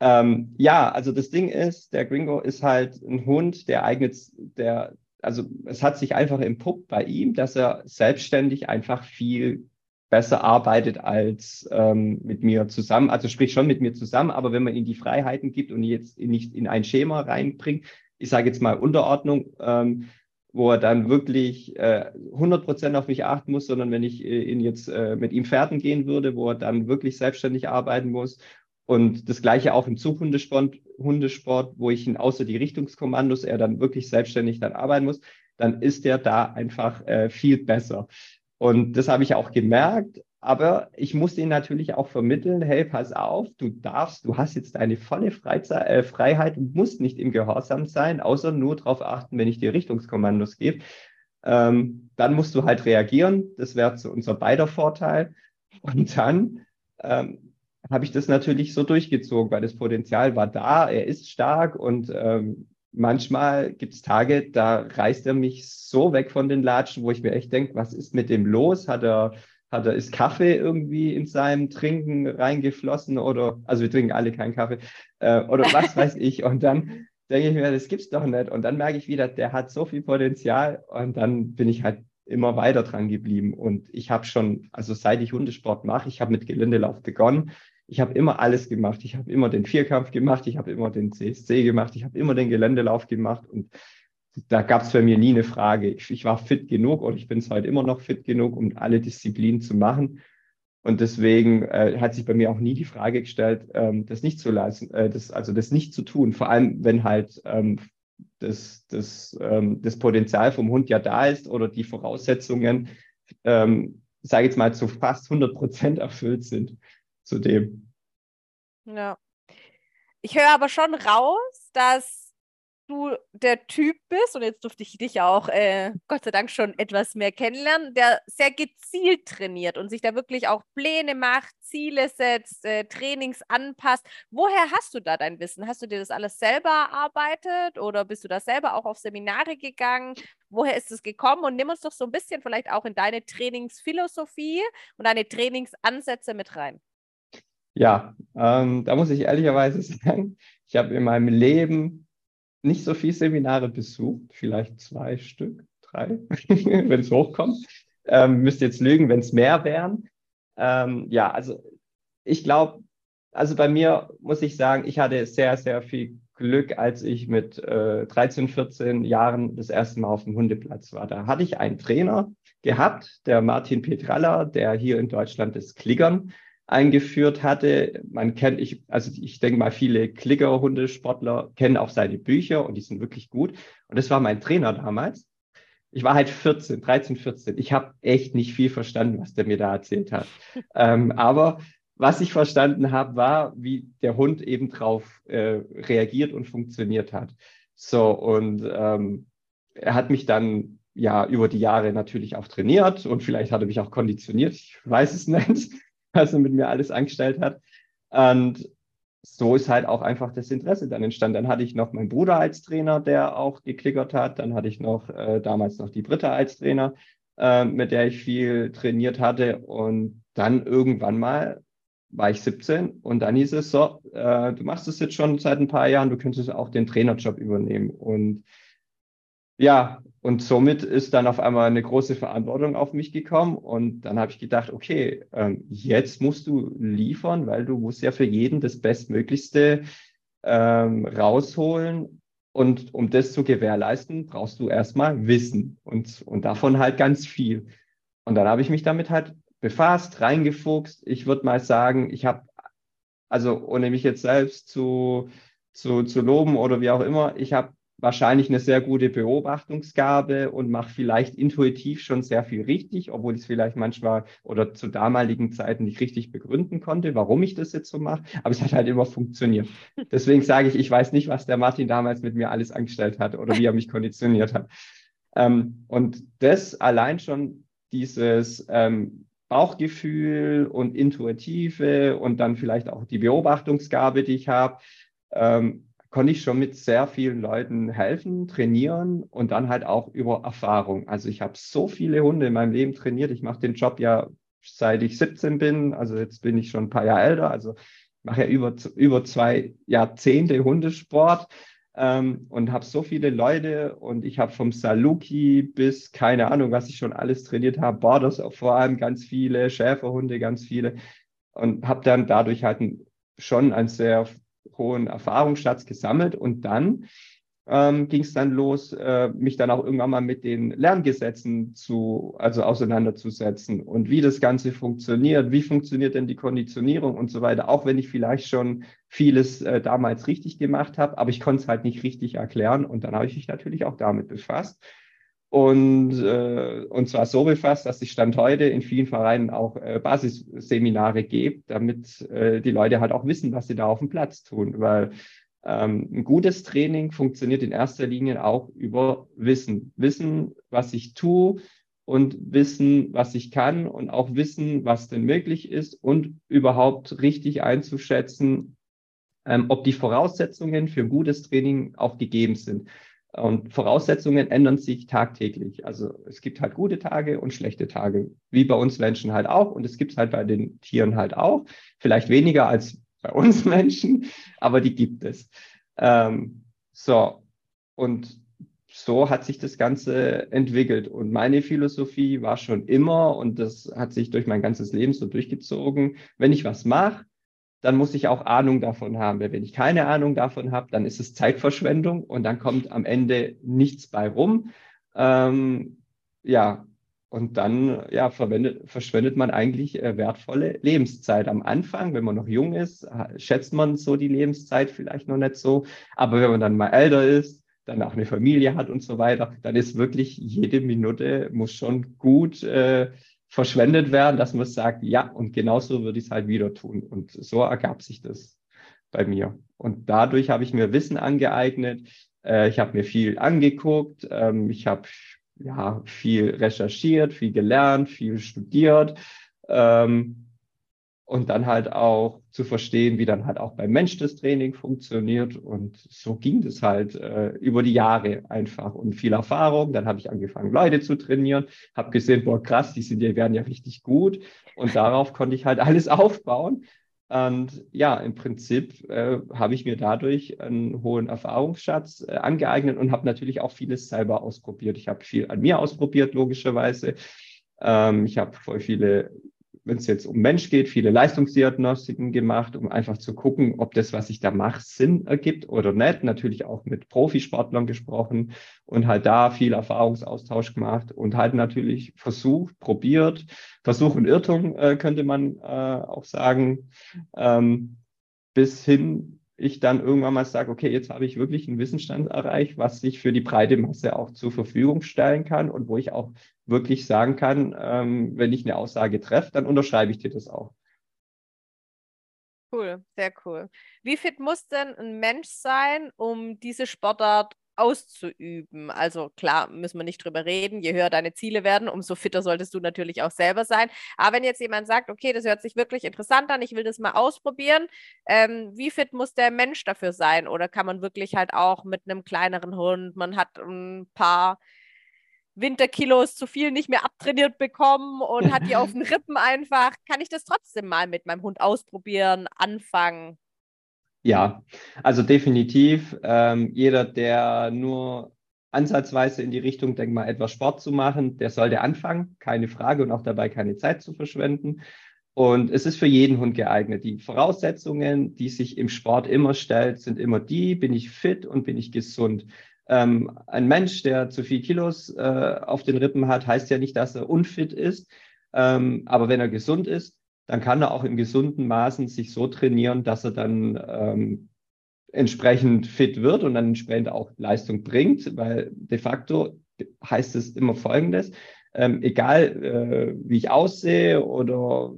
ähm, ja, also das Ding ist, der Gringo ist halt ein Hund, der eignet, der, also es hat sich einfach entpuppt bei ihm, dass er selbstständig einfach viel besser arbeitet als ähm, mit mir zusammen. Also sprich schon mit mir zusammen, aber wenn man ihm die Freiheiten gibt und jetzt nicht in ein Schema reinbringt, ich sage jetzt mal Unterordnung, ähm, wo er dann wirklich äh, 100 Prozent auf mich achten muss, sondern wenn ich äh, ihn jetzt äh, mit ihm fährten gehen würde, wo er dann wirklich selbstständig arbeiten muss. Und das gleiche auch im Zughundesport, Hundesport, wo ich ihn außer die Richtungskommandos er dann wirklich selbstständig dann arbeiten muss, dann ist er da einfach äh, viel besser. Und das habe ich auch gemerkt. Aber ich muss ihnen natürlich auch vermitteln, hey, pass auf, du darfst, du hast jetzt deine volle Freizeit, äh, Freiheit, du musst nicht im Gehorsam sein, außer nur darauf achten, wenn ich dir Richtungskommandos gebe. Ähm, dann musst du halt reagieren. Das wäre zu unser beider Vorteil. Und dann ähm, habe ich das natürlich so durchgezogen, weil das Potenzial war da, er ist stark und ähm, manchmal gibt es Tage, da reißt er mich so weg von den Latschen, wo ich mir echt denke, was ist mit dem los? Hat er, hat er, ist Kaffee irgendwie in seinem Trinken reingeflossen oder, also wir trinken alle keinen Kaffee, äh, oder was weiß ich. Und dann denke ich mir, das gibt's doch nicht. Und dann merke ich wieder, der hat so viel Potenzial und dann bin ich halt immer weiter dran geblieben. Und ich habe schon, also seit ich Hundesport mache, ich habe mit Geländelauf begonnen. Ich habe immer alles gemacht. Ich habe immer den Vierkampf gemacht, ich habe immer den CSC gemacht, ich habe immer den Geländelauf gemacht und da gab es bei mir nie eine Frage. Ich, ich war fit genug und ich bin es heute immer noch fit genug, um alle Disziplinen zu machen. Und deswegen äh, hat sich bei mir auch nie die Frage gestellt, ähm, das nicht zu lassen, äh, das, also das nicht zu tun. Vor allem, wenn halt ähm, das, das, ähm, das Potenzial vom Hund ja da ist oder die Voraussetzungen, ähm, sage ich jetzt mal, zu fast 100 Prozent erfüllt sind zu dem. Ja. Ich höre aber schon raus, dass du der Typ bist, und jetzt durfte ich dich auch äh, Gott sei Dank schon etwas mehr kennenlernen, der sehr gezielt trainiert und sich da wirklich auch Pläne macht, Ziele setzt, äh, Trainings anpasst. Woher hast du da dein Wissen? Hast du dir das alles selber erarbeitet oder bist du da selber auch auf Seminare gegangen? Woher ist es gekommen? Und nimm uns doch so ein bisschen vielleicht auch in deine Trainingsphilosophie und deine Trainingsansätze mit rein. Ja, ähm, da muss ich ehrlicherweise sagen, ich habe in meinem Leben nicht so viele Seminare besucht, vielleicht zwei Stück, drei, wenn es hochkommt. Ähm, müsst jetzt lügen, wenn es mehr wären. Ähm, ja, also ich glaube, also bei mir muss ich sagen, ich hatte sehr, sehr viel Glück, als ich mit äh, 13, 14 Jahren das erste Mal auf dem Hundeplatz war. Da hatte ich einen Trainer gehabt, der Martin Petralla, der hier in Deutschland das Klickern eingeführt hatte. Man kennt, ich, also ich denke mal, viele Klicker-Hundesportler kennen auch seine Bücher und die sind wirklich gut. Und das war mein Trainer damals. Ich war halt 14, 13, 14. Ich habe echt nicht viel verstanden, was der mir da erzählt hat. ähm, aber was ich verstanden habe, war, wie der Hund eben drauf äh, reagiert und funktioniert hat. So, und ähm, er hat mich dann ja über die Jahre natürlich auch trainiert und vielleicht hat er mich auch konditioniert, ich weiß es nicht was er mit mir alles angestellt hat. Und so ist halt auch einfach das Interesse dann entstanden. Dann hatte ich noch meinen Bruder als Trainer, der auch geklickert hat. Dann hatte ich noch äh, damals noch die Britta als Trainer, äh, mit der ich viel trainiert hatte. Und dann irgendwann mal war ich 17 und dann hieß es so, äh, du machst es jetzt schon seit ein paar Jahren, du könntest auch den Trainerjob übernehmen. Und ja, und somit ist dann auf einmal eine große Verantwortung auf mich gekommen. Und dann habe ich gedacht, okay, ähm, jetzt musst du liefern, weil du musst ja für jeden das Bestmöglichste ähm, rausholen. Und um das zu gewährleisten, brauchst du erstmal Wissen und, und davon halt ganz viel. Und dann habe ich mich damit halt befasst, reingefuchst. Ich würde mal sagen, ich habe, also ohne mich jetzt selbst zu, zu, zu loben oder wie auch immer, ich habe wahrscheinlich eine sehr gute Beobachtungsgabe und mache vielleicht intuitiv schon sehr viel richtig, obwohl ich es vielleicht manchmal oder zu damaligen Zeiten nicht richtig begründen konnte, warum ich das jetzt so mache. Aber es hat halt immer funktioniert. Deswegen sage ich, ich weiß nicht, was der Martin damals mit mir alles angestellt hat oder wie er mich konditioniert hat. Ähm, und das allein schon dieses ähm, Bauchgefühl und Intuitive und dann vielleicht auch die Beobachtungsgabe, die ich habe, ähm, konnte ich schon mit sehr vielen Leuten helfen, trainieren und dann halt auch über Erfahrung. Also ich habe so viele Hunde in meinem Leben trainiert. Ich mache den Job ja seit ich 17 bin. Also jetzt bin ich schon ein paar Jahre älter. Also ich mache ja über, über zwei Jahrzehnte Hundesport ähm, und habe so viele Leute und ich habe vom Saluki bis keine Ahnung, was ich schon alles trainiert habe, Borders vor allem ganz viele, Schäferhunde ganz viele und habe dann dadurch halt ein, schon ein sehr hohen Erfahrungsschatz gesammelt. Und dann ähm, ging es dann los, äh, mich dann auch irgendwann mal mit den Lerngesetzen zu, also auseinanderzusetzen und wie das Ganze funktioniert, wie funktioniert denn die Konditionierung und so weiter, auch wenn ich vielleicht schon vieles äh, damals richtig gemacht habe, aber ich konnte es halt nicht richtig erklären. Und dann habe ich mich natürlich auch damit befasst und, äh, und zwar so befasst, dass ich Stand heute in vielen Vereinen auch äh, Basisseminare gebe, damit äh, die Leute halt auch wissen, was sie da auf dem Platz tun. Weil ähm, ein gutes Training funktioniert in erster Linie auch über Wissen. Wissen, was ich tue und wissen, was ich kann und auch wissen, was denn möglich ist und überhaupt richtig einzuschätzen, ähm, ob die Voraussetzungen für ein gutes Training auch gegeben sind. Und Voraussetzungen ändern sich tagtäglich. Also es gibt halt gute Tage und schlechte Tage, wie bei uns Menschen halt auch. Und es gibt es halt bei den Tieren halt auch. Vielleicht weniger als bei uns Menschen, aber die gibt es. Ähm, so, und so hat sich das Ganze entwickelt. Und meine Philosophie war schon immer, und das hat sich durch mein ganzes Leben so durchgezogen, wenn ich was mache, dann muss ich auch Ahnung davon haben. Weil wenn ich keine Ahnung davon habe, dann ist es Zeitverschwendung und dann kommt am Ende nichts bei rum. Ähm, ja, und dann ja, verschwendet man eigentlich äh, wertvolle Lebenszeit. Am Anfang, wenn man noch jung ist, schätzt man so die Lebenszeit vielleicht noch nicht so. Aber wenn man dann mal älter ist, dann auch eine Familie hat und so weiter, dann ist wirklich jede Minute muss schon gut äh, verschwendet werden, dass man sagt, ja, und genauso würde ich es halt wieder tun. Und so ergab sich das bei mir. Und dadurch habe ich mir Wissen angeeignet. Äh, ich habe mir viel angeguckt. Ähm, ich habe ja viel recherchiert, viel gelernt, viel studiert. Ähm, und dann halt auch zu verstehen, wie dann halt auch beim Mensch das Training funktioniert. Und so ging das halt äh, über die Jahre einfach und viel Erfahrung. Dann habe ich angefangen, Leute zu trainieren, habe gesehen, boah, krass, die sind, die werden ja richtig gut. Und darauf konnte ich halt alles aufbauen. Und ja, im Prinzip äh, habe ich mir dadurch einen hohen Erfahrungsschatz äh, angeeignet und habe natürlich auch vieles selber ausprobiert. Ich habe viel an mir ausprobiert, logischerweise. Ähm, ich habe voll viele wenn es jetzt um Mensch geht, viele Leistungsdiagnostiken gemacht, um einfach zu gucken, ob das, was ich da mache, Sinn ergibt oder nicht. Natürlich auch mit Profisportlern gesprochen und halt da viel Erfahrungsaustausch gemacht und halt natürlich versucht, probiert, Versuch und Irrtum äh, könnte man äh, auch sagen, ähm, bis hin ich dann irgendwann mal sage, okay, jetzt habe ich wirklich einen Wissensstand erreicht, was sich für die breite Masse auch zur Verfügung stellen kann und wo ich auch wirklich sagen kann, ähm, wenn ich eine Aussage treffe, dann unterschreibe ich dir das auch. Cool, sehr cool. Wie fit muss denn ein Mensch sein, um diese Sportart auszuüben. Also klar, müssen wir nicht drüber reden. Je höher deine Ziele werden, umso fitter solltest du natürlich auch selber sein. Aber wenn jetzt jemand sagt, okay, das hört sich wirklich interessant an, ich will das mal ausprobieren, ähm, wie fit muss der Mensch dafür sein? Oder kann man wirklich halt auch mit einem kleineren Hund, man hat ein paar Winterkilos zu viel nicht mehr abtrainiert bekommen und hat die auf den Rippen einfach. Kann ich das trotzdem mal mit meinem Hund ausprobieren, anfangen? Ja, also definitiv. Ähm, jeder, der nur ansatzweise in die Richtung denkt, mal etwas Sport zu machen, der sollte anfangen, keine Frage und auch dabei keine Zeit zu verschwenden. Und es ist für jeden Hund geeignet. Die Voraussetzungen, die sich im Sport immer stellt, sind immer die, bin ich fit und bin ich gesund. Ähm, ein Mensch, der zu viel Kilos äh, auf den Rippen hat, heißt ja nicht, dass er unfit ist. Ähm, aber wenn er gesund ist, dann kann er auch in gesunden Maßen sich so trainieren, dass er dann ähm, entsprechend fit wird und dann entsprechend auch Leistung bringt, weil de facto heißt es immer Folgendes, ähm, egal äh, wie ich aussehe oder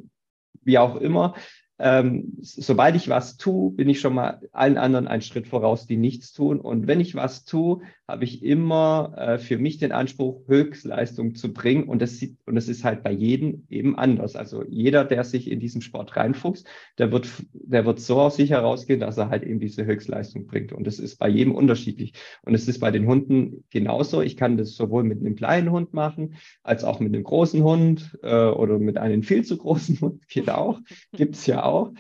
wie auch immer, ähm, sobald ich was tue, bin ich schon mal allen anderen einen Schritt voraus, die nichts tun. Und wenn ich was tue, habe ich immer äh, für mich den Anspruch, Höchstleistung zu bringen. Und das, sieht, und das ist halt bei jedem eben anders. Also jeder, der sich in diesen Sport reinfuchst, der wird, der wird so aus sich herausgehen, dass er halt eben diese Höchstleistung bringt. Und das ist bei jedem unterschiedlich. Und es ist bei den Hunden genauso. Ich kann das sowohl mit einem kleinen Hund machen, als auch mit einem großen Hund äh, oder mit einem viel zu großen Hund. Geht auch. Gibt's ja auch.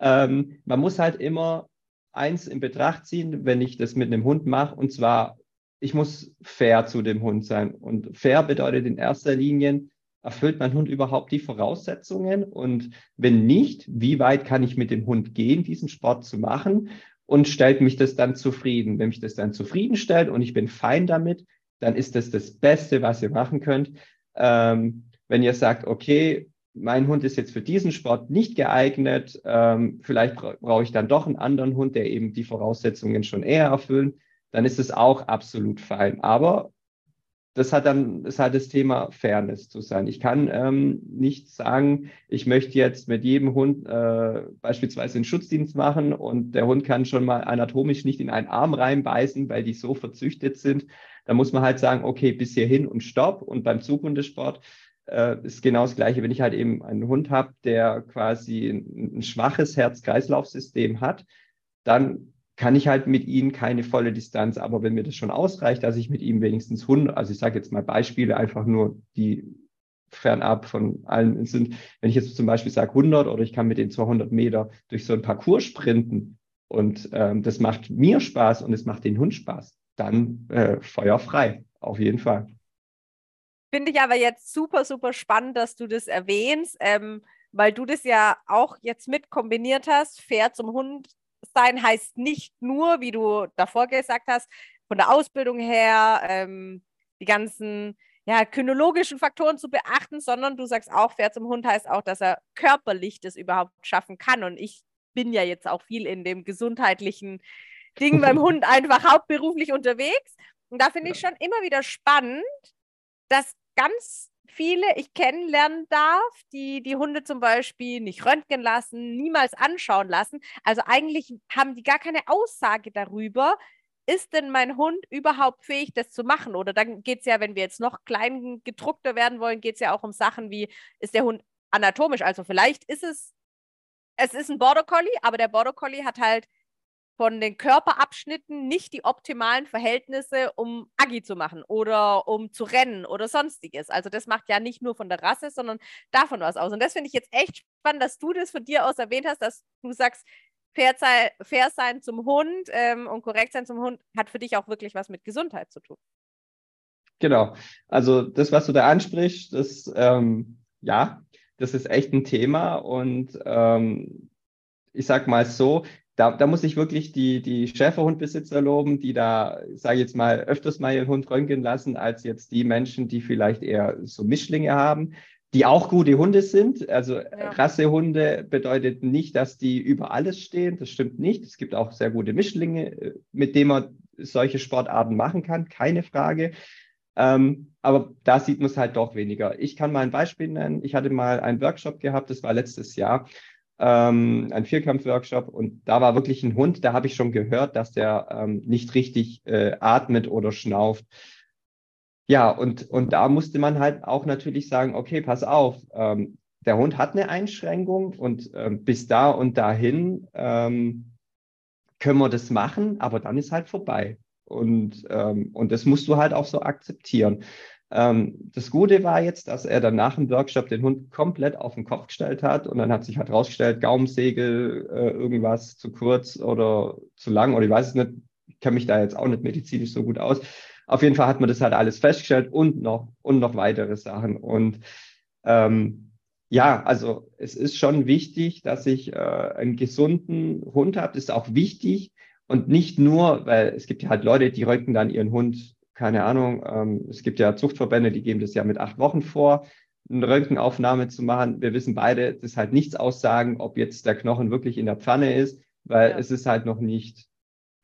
Ähm, man muss halt immer eins in Betracht ziehen, wenn ich das mit einem Hund mache, und zwar, ich muss fair zu dem Hund sein. Und fair bedeutet in erster Linie, erfüllt mein Hund überhaupt die Voraussetzungen? Und wenn nicht, wie weit kann ich mit dem Hund gehen, diesen Sport zu machen? Und stellt mich das dann zufrieden? Wenn mich das dann zufriedenstellt und ich bin fein damit, dann ist das das Beste, was ihr machen könnt. Ähm, wenn ihr sagt, okay, mein Hund ist jetzt für diesen Sport nicht geeignet, ähm, vielleicht bra brauche ich dann doch einen anderen Hund, der eben die Voraussetzungen schon eher erfüllt, dann ist es auch absolut fein. Aber das hat dann, ist halt das Thema Fairness zu sein. Ich kann ähm, nicht sagen, ich möchte jetzt mit jedem Hund äh, beispielsweise einen Schutzdienst machen und der Hund kann schon mal anatomisch nicht in einen Arm reinbeißen, weil die so verzüchtet sind. Da muss man halt sagen, okay, bis hierhin und stopp. Und beim Zughundesport äh, ist genau das Gleiche, wenn ich halt eben einen Hund habe, der quasi ein, ein schwaches Herz-Kreislauf-System hat, dann kann ich halt mit ihnen keine volle Distanz. Aber wenn mir das schon ausreicht, dass ich mit ihm wenigstens 100, also ich sage jetzt mal Beispiele, einfach nur die fernab von allen sind. Wenn ich jetzt zum Beispiel sage 100 oder ich kann mit den 200 Meter durch so ein Parcours sprinten und ähm, das macht mir Spaß und es macht den Hund Spaß, dann äh, feuerfrei, auf jeden Fall. Finde ich aber jetzt super, super spannend, dass du das erwähnst, ähm, weil du das ja auch jetzt mit kombiniert hast. Fair zum Hund sein heißt nicht nur, wie du davor gesagt hast, von der Ausbildung her, ähm, die ganzen ja, kynologischen Faktoren zu beachten, sondern du sagst auch, fair zum Hund heißt auch, dass er körperlich das überhaupt schaffen kann. Und ich bin ja jetzt auch viel in dem gesundheitlichen Ding beim Hund einfach hauptberuflich unterwegs. Und da finde ich schon immer wieder spannend, dass ganz viele ich kennenlernen darf, die die Hunde zum Beispiel nicht röntgen lassen, niemals anschauen lassen. Also eigentlich haben die gar keine Aussage darüber, ist denn mein Hund überhaupt fähig, das zu machen? Oder dann geht es ja, wenn wir jetzt noch klein gedruckter werden wollen, geht es ja auch um Sachen wie, ist der Hund anatomisch? Also vielleicht ist es, es ist ein Border Collie, aber der Border Collie hat halt von den Körperabschnitten nicht die optimalen Verhältnisse, um Agi zu machen oder um zu rennen oder sonstiges. Also das macht ja nicht nur von der Rasse, sondern davon was aus. Und das finde ich jetzt echt spannend, dass du das von dir aus erwähnt hast, dass du sagst, fair, sei, fair sein zum Hund ähm, und korrekt sein zum Hund hat für dich auch wirklich was mit Gesundheit zu tun. Genau. Also das, was du da ansprichst, das ähm, ja, das ist echt ein Thema und ähm, ich sag mal so, da, da muss ich wirklich die, die Schäferhundbesitzer loben, die da, sage ich jetzt mal, öfters mal ihren Hund röntgen lassen, als jetzt die Menschen, die vielleicht eher so Mischlinge haben die auch gute Hunde sind. Also ja. Rassehunde bedeutet nicht, dass die über alles stehen. Das stimmt nicht. Es gibt auch sehr gute Mischlinge, äh, mit denen man solche Sportarten machen kann, keine Frage. Ähm, aber da sieht man es halt doch weniger. Ich kann mal ein Beispiel nennen. Ich hatte mal einen Workshop gehabt, das war letztes Jahr, ähm, ein Vierkampf-Workshop und da war wirklich ein Hund, da habe ich schon gehört, dass der ähm, nicht richtig äh, atmet oder schnauft. Ja, und, und da musste man halt auch natürlich sagen, okay, pass auf, ähm, der Hund hat eine Einschränkung und ähm, bis da und dahin ähm, können wir das machen, aber dann ist halt vorbei. Und, ähm, und das musst du halt auch so akzeptieren. Ähm, das Gute war jetzt, dass er dann nach dem Workshop den Hund komplett auf den Kopf gestellt hat und dann hat sich halt rausgestellt, Gaumensegel, äh, irgendwas zu kurz oder zu lang oder ich weiß es nicht, ich kenne mich da jetzt auch nicht medizinisch so gut aus. Auf jeden Fall hat man das halt alles festgestellt und noch, und noch weitere Sachen. Und ähm, ja, also es ist schon wichtig, dass ich äh, einen gesunden Hund habe. Das ist auch wichtig. Und nicht nur, weil es gibt ja halt Leute, die röntgen dann ihren Hund, keine Ahnung, ähm, es gibt ja Zuchtverbände, die geben das ja mit acht Wochen vor, eine Röntgenaufnahme zu machen. Wir wissen beide, das ist halt nichts aussagen, ob jetzt der Knochen wirklich in der Pfanne ist, weil ja. es ist halt noch nicht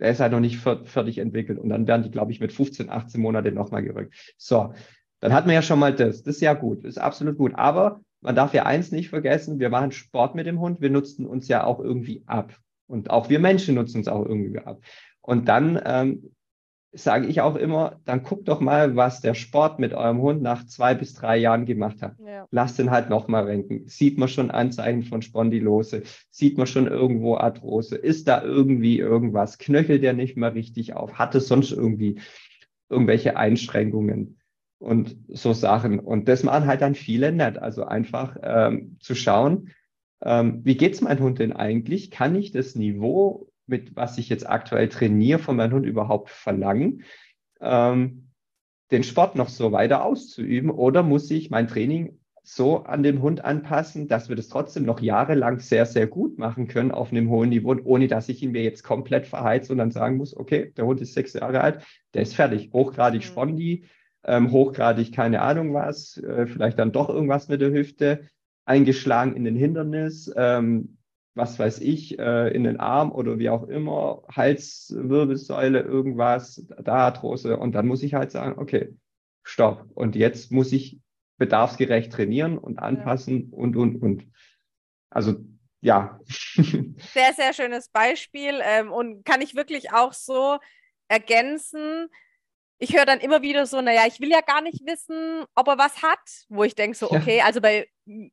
der ist halt noch nicht fertig entwickelt. Und dann werden die, glaube ich, mit 15, 18 Monaten nochmal gerückt. So, dann hat man ja schon mal das. Das ist ja gut, das ist absolut gut. Aber man darf ja eins nicht vergessen, wir machen Sport mit dem Hund, wir nutzen uns ja auch irgendwie ab. Und auch wir Menschen nutzen uns auch irgendwie ab. Und dann ähm, sage ich auch immer, dann guckt doch mal, was der Sport mit eurem Hund nach zwei bis drei Jahren gemacht hat. Ja. Lasst den halt nochmal renken. Sieht man schon Anzeichen von Spondylose? Sieht man schon irgendwo Arthrose? Ist da irgendwie irgendwas? Knöchelt der nicht mal richtig auf? Hat es sonst irgendwie irgendwelche Einschränkungen? Und so Sachen. Und das machen halt dann viele nicht. Also einfach ähm, zu schauen, ähm, wie geht's mein Hund denn eigentlich? Kann ich das Niveau mit was ich jetzt aktuell trainiere, von meinem Hund überhaupt verlangen, ähm, den Sport noch so weiter auszuüben? Oder muss ich mein Training so an den Hund anpassen, dass wir das trotzdem noch jahrelang sehr, sehr gut machen können auf einem hohen Niveau, ohne dass ich ihn mir jetzt komplett verheize und dann sagen muss, okay, der Hund ist sechs Jahre alt, der ist fertig, hochgradig mhm. Spondi, ähm, hochgradig keine Ahnung was, äh, vielleicht dann doch irgendwas mit der Hüfte, eingeschlagen in den Hindernis, ähm, was weiß ich, äh, in den Arm oder wie auch immer, Halswirbelsäule, irgendwas, da Arthrose. Und dann muss ich halt sagen, okay, stopp. Und jetzt muss ich bedarfsgerecht trainieren und anpassen ja. und, und, und. Also, ja. Sehr, sehr schönes Beispiel ähm, und kann ich wirklich auch so ergänzen ich höre dann immer wieder so, naja, ich will ja gar nicht wissen, ob er was hat, wo ich denke so, okay, ja. also bei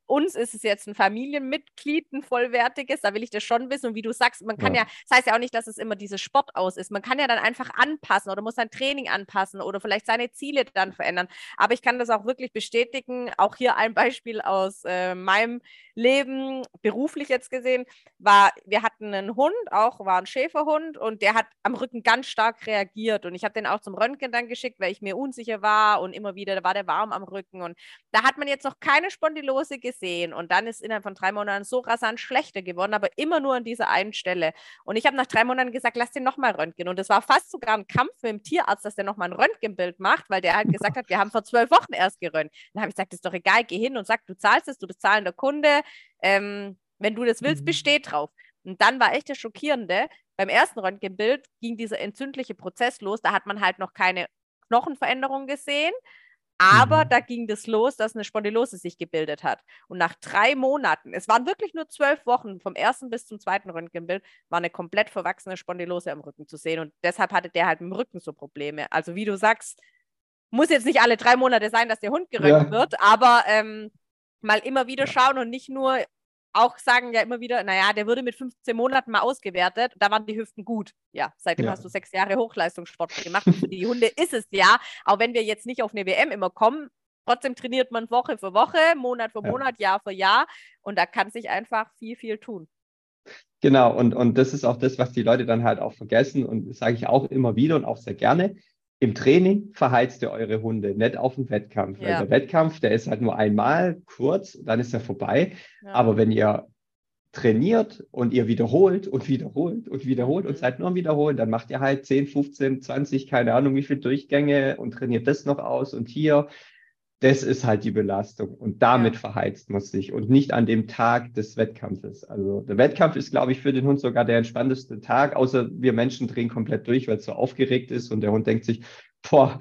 uns ist es jetzt ein Familienmitglied, ein vollwertiges, da will ich das schon wissen. Und wie du sagst, man kann ja, ja das heißt ja auch nicht, dass es immer dieses Sport aus ist. Man kann ja dann einfach anpassen oder muss sein Training anpassen oder vielleicht seine Ziele dann verändern. Aber ich kann das auch wirklich bestätigen. Auch hier ein Beispiel aus äh, meinem Leben, beruflich jetzt gesehen, war, wir hatten einen Hund, auch war ein Schäferhund und der hat am Rücken ganz stark reagiert. Und ich habe den auch zum Röntgen dann geschickt, weil ich mir unsicher war und immer wieder, da war der warm am Rücken. Und da hat man jetzt noch keine Spondylose gesehen. Und dann ist innerhalb von drei Monaten so rasant schlechter geworden, aber immer nur an dieser einen Stelle. Und ich habe nach drei Monaten gesagt, lass den nochmal röntgen. Und es war fast sogar ein Kampf mit dem Tierarzt, dass der nochmal ein Röntgenbild macht, weil der halt gesagt hat, wir haben vor zwölf Wochen erst geröntgt. Dann habe ich gesagt, das ist doch egal, geh hin und sag, du zahlst es, du bist zahlender Kunde ähm, wenn du das willst, mhm. besteht drauf. Und dann war echt das Schockierende. Beim ersten Röntgenbild ging dieser entzündliche Prozess los. Da hat man halt noch keine Knochenveränderung gesehen. Aber mhm. da ging das los, dass eine Spondylose sich gebildet hat. Und nach drei Monaten, es waren wirklich nur zwölf Wochen, vom ersten bis zum zweiten Röntgenbild, war eine komplett verwachsene Spondylose am Rücken zu sehen. Und deshalb hatte der halt dem Rücken so Probleme. Also wie du sagst, muss jetzt nicht alle drei Monate sein, dass der Hund geröntgt ja. wird, aber ähm, mal immer wieder schauen und nicht nur auch sagen ja immer wieder, naja, der würde mit 15 Monaten mal ausgewertet, da waren die Hüften gut. Ja, seitdem ja. hast du sechs Jahre Hochleistungssport gemacht. für die Hunde ist es ja, auch wenn wir jetzt nicht auf eine WM immer kommen, trotzdem trainiert man Woche für Woche, Monat für Monat, ja. Jahr für Jahr und da kann sich einfach viel, viel tun. Genau, und, und das ist auch das, was die Leute dann halt auch vergessen und das sage ich auch immer wieder und auch sehr gerne im Training verheizt ihr eure Hunde, nicht auf dem Wettkampf. Ja. Weil der Wettkampf, der ist halt nur einmal kurz, dann ist er vorbei. Ja. Aber wenn ihr trainiert und ihr wiederholt und wiederholt und wiederholt mhm. und seid nur am Wiederholen, dann macht ihr halt 10, 15, 20, keine Ahnung, wie viele Durchgänge und trainiert das noch aus und hier das ist halt die Belastung und damit ja. verheizt man sich und nicht an dem Tag des Wettkampfes. Also der Wettkampf ist, glaube ich, für den Hund sogar der entspannteste Tag, außer wir Menschen drehen komplett durch, weil es so aufgeregt ist und der Hund denkt sich, boah,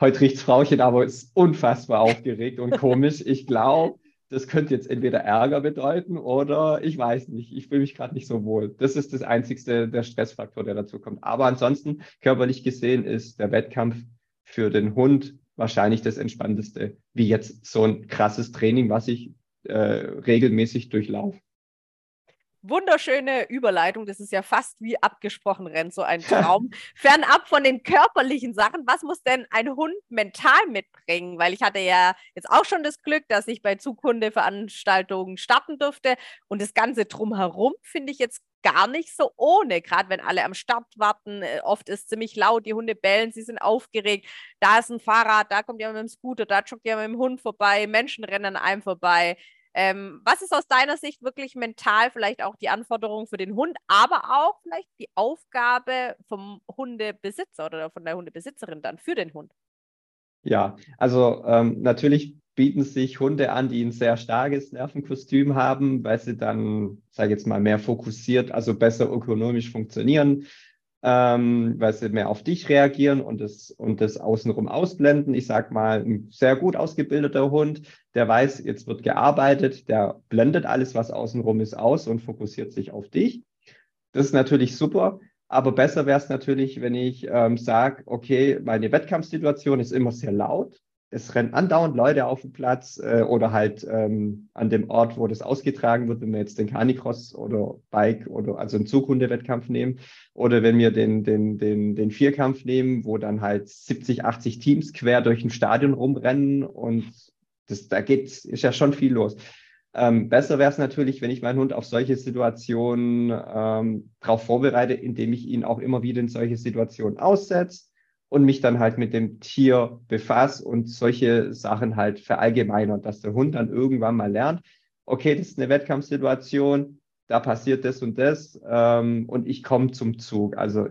heute riecht's Frauchen, aber ist unfassbar aufgeregt und komisch. Ich glaube, das könnte jetzt entweder Ärger bedeuten oder ich weiß nicht, ich fühle mich gerade nicht so wohl. Das ist das einzigste, der Stressfaktor, der dazu kommt. Aber ansonsten, körperlich gesehen, ist der Wettkampf für den Hund wahrscheinlich das Entspannteste, wie jetzt so ein krasses Training, was ich äh, regelmäßig durchlaufe. Wunderschöne Überleitung. Das ist ja fast wie abgesprochen, rennt so ein Traum. Fernab von den körperlichen Sachen, was muss denn ein Hund mental mitbringen? Weil ich hatte ja jetzt auch schon das Glück, dass ich bei Zukunde-Veranstaltungen starten durfte. Und das Ganze drumherum finde ich jetzt gar nicht so ohne, gerade wenn alle am Start warten. Äh, oft ist ziemlich laut, die Hunde bellen, sie sind aufgeregt. Da ist ein Fahrrad, da kommt jemand mit dem Scooter, da joggt jemand mit dem Hund vorbei, Menschen rennen einem vorbei. Ähm, was ist aus deiner Sicht wirklich mental vielleicht auch die Anforderung für den Hund, aber auch vielleicht die Aufgabe vom Hundebesitzer oder von der Hundebesitzerin dann für den Hund? Ja, also ähm, natürlich bieten sich Hunde an, die ein sehr starkes Nervenkostüm haben, weil sie dann, sage ich jetzt mal, mehr fokussiert, also besser ökonomisch funktionieren, ähm, weil sie mehr auf dich reagieren und das, und das außenrum ausblenden. Ich sage mal, ein sehr gut ausgebildeter Hund, der weiß, jetzt wird gearbeitet, der blendet alles, was außenrum ist, aus und fokussiert sich auf dich. Das ist natürlich super. Aber besser wäre es natürlich, wenn ich ähm, sage, okay, meine Wettkampfsituation ist immer sehr laut es rennen andauernd Leute auf dem Platz äh, oder halt ähm, an dem Ort, wo das ausgetragen wird, wenn wir jetzt den Canicross oder Bike oder also einen Zughunde-Wettkampf nehmen oder wenn wir den, den, den, den Vierkampf nehmen, wo dann halt 70, 80 Teams quer durch ein Stadion rumrennen und das, da geht, ist ja schon viel los. Ähm, besser wäre es natürlich, wenn ich meinen Hund auf solche Situationen ähm, darauf vorbereite, indem ich ihn auch immer wieder in solche Situationen aussetze und mich dann halt mit dem Tier befasse und solche Sachen halt verallgemeinert, dass der Hund dann irgendwann mal lernt, okay, das ist eine Wettkampfsituation, da passiert das und das ähm, und ich komme zum Zug. Also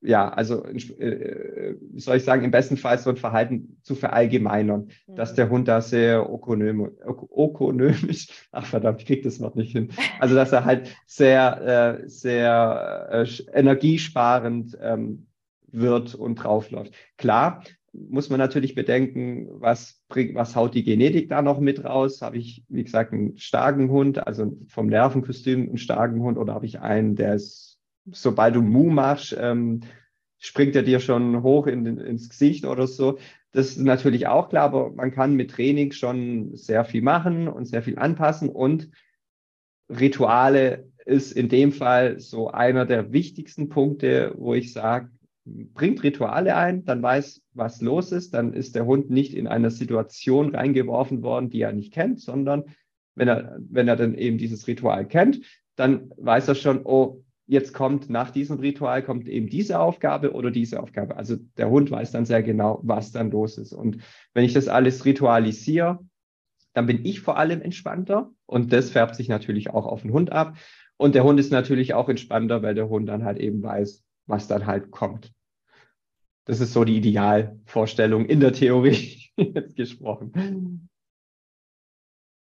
ja, also äh, wie soll ich sagen, im besten Fall so ein Verhalten zu verallgemeinern, mhm. dass der Hund da sehr ökonomisch, ach verdammt, ich krieg das noch nicht hin, also dass er halt sehr, äh, sehr äh, energiesparend ähm, wird und draufläuft. Klar, muss man natürlich bedenken, was was haut die Genetik da noch mit raus? Habe ich, wie gesagt, einen starken Hund, also vom Nervenkostüm einen starken Hund, oder habe ich einen, der ist, sobald du Mu machst, ähm, springt er dir schon hoch in, ins Gesicht oder so. Das ist natürlich auch klar, aber man kann mit Training schon sehr viel machen und sehr viel anpassen und Rituale ist in dem Fall so einer der wichtigsten Punkte, wo ich sage, bringt Rituale ein, dann weiß, was los ist, dann ist der Hund nicht in einer Situation reingeworfen worden, die er nicht kennt, sondern wenn er, wenn er dann eben dieses Ritual kennt, dann weiß er schon, oh, jetzt kommt nach diesem Ritual kommt eben diese Aufgabe oder diese Aufgabe. Also der Hund weiß dann sehr genau, was dann los ist. Und wenn ich das alles ritualisiere, dann bin ich vor allem entspannter und das färbt sich natürlich auch auf den Hund ab. Und der Hund ist natürlich auch entspannter, weil der Hund dann halt eben weiß, was dann halt kommt. Das ist so die Idealvorstellung in der Theorie jetzt gesprochen.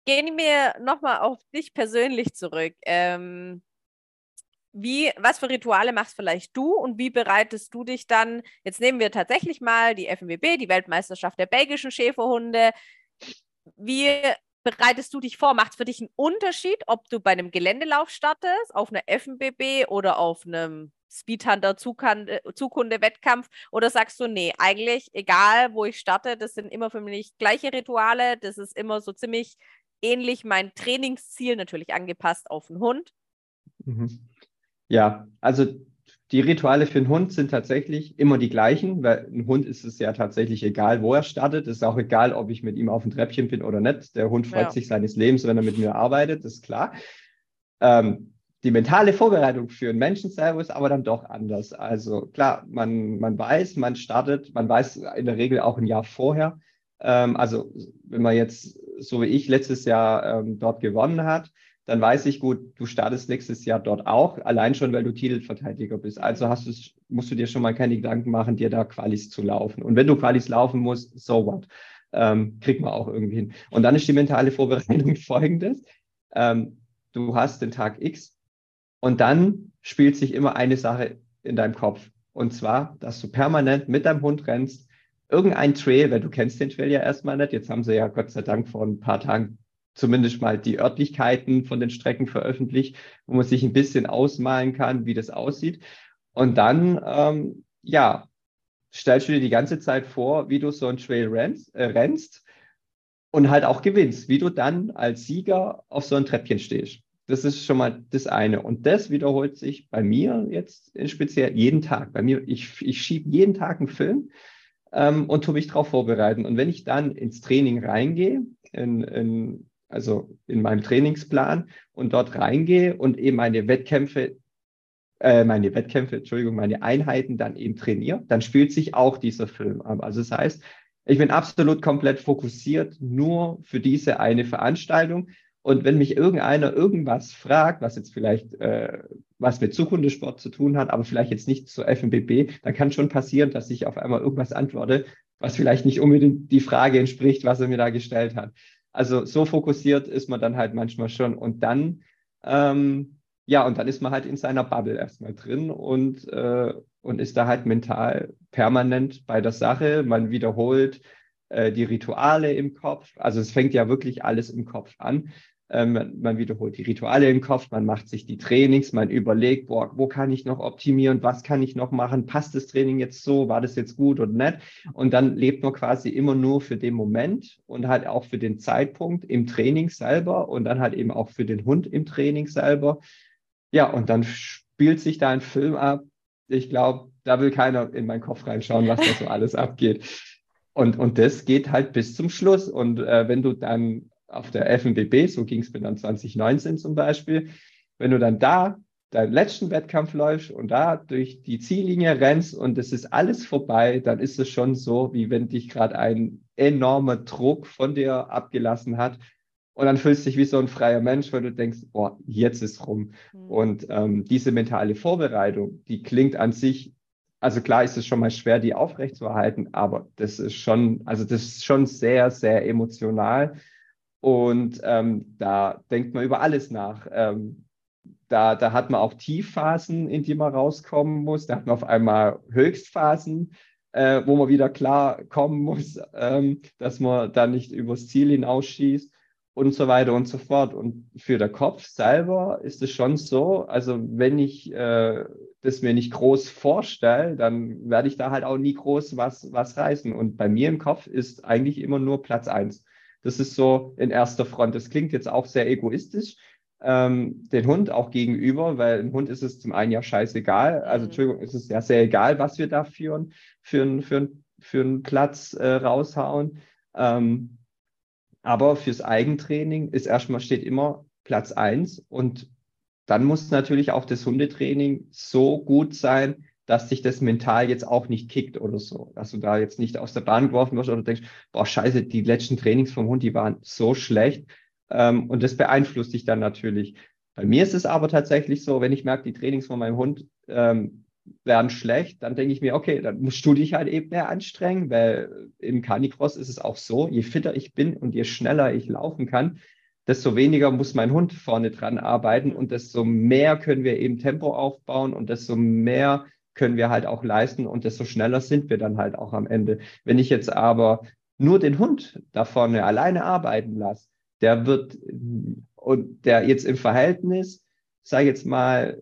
Gehen wir nochmal auf dich persönlich zurück. Ähm, wie, was für Rituale machst vielleicht du und wie bereitest du dich dann? Jetzt nehmen wir tatsächlich mal die FNWB, die Weltmeisterschaft der belgischen Schäferhunde. Wie bereitest du dich vor? Macht es für dich einen Unterschied, ob du bei einem Geländelauf startest, auf einer FNBB oder auf einem Speedhunter Zukunde-Wettkampf? Oder sagst du, nee, eigentlich egal, wo ich starte, das sind immer für mich gleiche Rituale, das ist immer so ziemlich ähnlich mein Trainingsziel, natürlich angepasst auf den Hund? Mhm. Ja, also die Rituale für einen Hund sind tatsächlich immer die gleichen, weil ein Hund ist es ja tatsächlich egal, wo er startet. Es ist auch egal, ob ich mit ihm auf dem Treppchen bin oder nicht. Der Hund freut ja. sich seines Lebens, wenn er mit mir arbeitet, das ist klar. Ähm, die mentale Vorbereitung für einen Menschen selber ist aber dann doch anders. Also klar, man, man weiß, man startet, man weiß in der Regel auch ein Jahr vorher. Ähm, also wenn man jetzt, so wie ich, letztes Jahr ähm, dort gewonnen hat, dann weiß ich gut, du startest nächstes Jahr dort auch, allein schon, weil du Titelverteidiger bist. Also hast du, musst du dir schon mal keine Gedanken machen, dir da Qualis zu laufen. Und wenn du Qualis laufen musst, so what? Ähm, kriegt man auch irgendwie hin. Und dann ist die mentale Vorbereitung folgendes. Ähm, du hast den Tag X, und dann spielt sich immer eine Sache in deinem Kopf. Und zwar, dass du permanent mit deinem Hund rennst, irgendein Trail, weil du kennst den Trail ja erstmal nicht. Jetzt haben sie ja Gott sei Dank vor ein paar Tagen zumindest mal die Örtlichkeiten von den Strecken veröffentlicht, wo man sich ein bisschen ausmalen kann, wie das aussieht. Und dann, ähm, ja, stellst du dir die ganze Zeit vor, wie du so ein Trail rennst, äh, rennst und halt auch gewinnst, wie du dann als Sieger auf so ein Treppchen stehst. Das ist schon mal das eine. Und das wiederholt sich bei mir jetzt speziell jeden Tag. Bei mir, ich, ich schiebe jeden Tag einen Film ähm, und tue mich darauf vorbereiten. Und wenn ich dann ins Training reingehe, in, in, also in meinem Trainingsplan und dort reingehe und eben meine Wettkämpfe, äh, meine Wettkämpfe, Entschuldigung, meine Einheiten dann eben trainiere, dann spielt sich auch dieser Film ab. Also das heißt, ich bin absolut komplett fokussiert nur für diese eine Veranstaltung und wenn mich irgendeiner irgendwas fragt, was jetzt vielleicht äh, was mit Zukunftssport zu tun hat, aber vielleicht jetzt nicht zur FNBB, dann kann schon passieren, dass ich auf einmal irgendwas antworte, was vielleicht nicht unbedingt die Frage entspricht, was er mir da gestellt hat. Also so fokussiert ist man dann halt manchmal schon. Und dann, ähm, ja, und dann ist man halt in seiner Bubble erstmal drin und, äh, und ist da halt mental permanent bei der Sache. Man wiederholt äh, die Rituale im Kopf. Also es fängt ja wirklich alles im Kopf an. Ähm, man wiederholt die Rituale im Kopf, man macht sich die Trainings, man überlegt, boah, wo kann ich noch optimieren, was kann ich noch machen, passt das Training jetzt so, war das jetzt gut oder nicht? Und dann lebt man quasi immer nur für den Moment und halt auch für den Zeitpunkt im Training selber und dann halt eben auch für den Hund im Training selber. Ja, und dann spielt sich da ein Film ab. Ich glaube, da will keiner in meinen Kopf reinschauen, was da so alles abgeht. Und, und das geht halt bis zum Schluss. Und äh, wenn du dann auf der FNBB, so ging es mir dann 2019 zum Beispiel, wenn du dann da deinen letzten Wettkampf läufst und da durch die Ziellinie rennst und es ist alles vorbei, dann ist es schon so, wie wenn dich gerade ein enormer Druck von dir abgelassen hat. Und dann fühlst du dich wie so ein freier Mensch, weil du denkst, boah, jetzt ist rum. Mhm. Und ähm, diese mentale Vorbereitung, die klingt an sich, also klar ist es schon mal schwer, die aufrechtzuerhalten, aber das ist schon, also das ist schon sehr, sehr emotional. Und ähm, da denkt man über alles nach. Ähm, da, da hat man auch Tiefphasen, in die man rauskommen muss. Da hat man auf einmal Höchstphasen, äh, wo man wieder klar kommen muss, ähm, dass man da nicht übers Ziel hinausschießt. und so weiter und so fort. Und für den Kopf selber ist es schon so, also wenn ich äh, das mir nicht groß vorstelle, dann werde ich da halt auch nie groß was, was reißen. Und bei mir im Kopf ist eigentlich immer nur Platz eins. Das ist so in erster Front. Das klingt jetzt auch sehr egoistisch, ähm, den Hund auch gegenüber, weil im Hund ist es zum einen ja scheißegal. Also, mhm. Entschuldigung, ist es ja sehr egal, was wir da führen, für, für, für einen Platz äh, raushauen. Ähm, aber fürs Eigentraining ist erstmal steht immer Platz eins und dann muss natürlich auch das Hundetraining so gut sein, dass dich das mental jetzt auch nicht kickt oder so. Dass du da jetzt nicht aus der Bahn geworfen wirst oder denkst, boah, scheiße, die letzten Trainings vom Hund, die waren so schlecht. Ähm, und das beeinflusst dich dann natürlich. Bei mir ist es aber tatsächlich so, wenn ich merke, die Trainings von meinem Hund ähm, werden schlecht, dann denke ich mir, okay, dann musst du dich halt eben mehr anstrengen, weil im Canicross ist es auch so, je fitter ich bin und je schneller ich laufen kann, desto weniger muss mein Hund vorne dran arbeiten und desto mehr können wir eben Tempo aufbauen und desto mehr können wir halt auch leisten und desto schneller sind wir dann halt auch am Ende. Wenn ich jetzt aber nur den Hund da vorne alleine arbeiten lasse, der wird und der jetzt im Verhältnis, sage jetzt mal,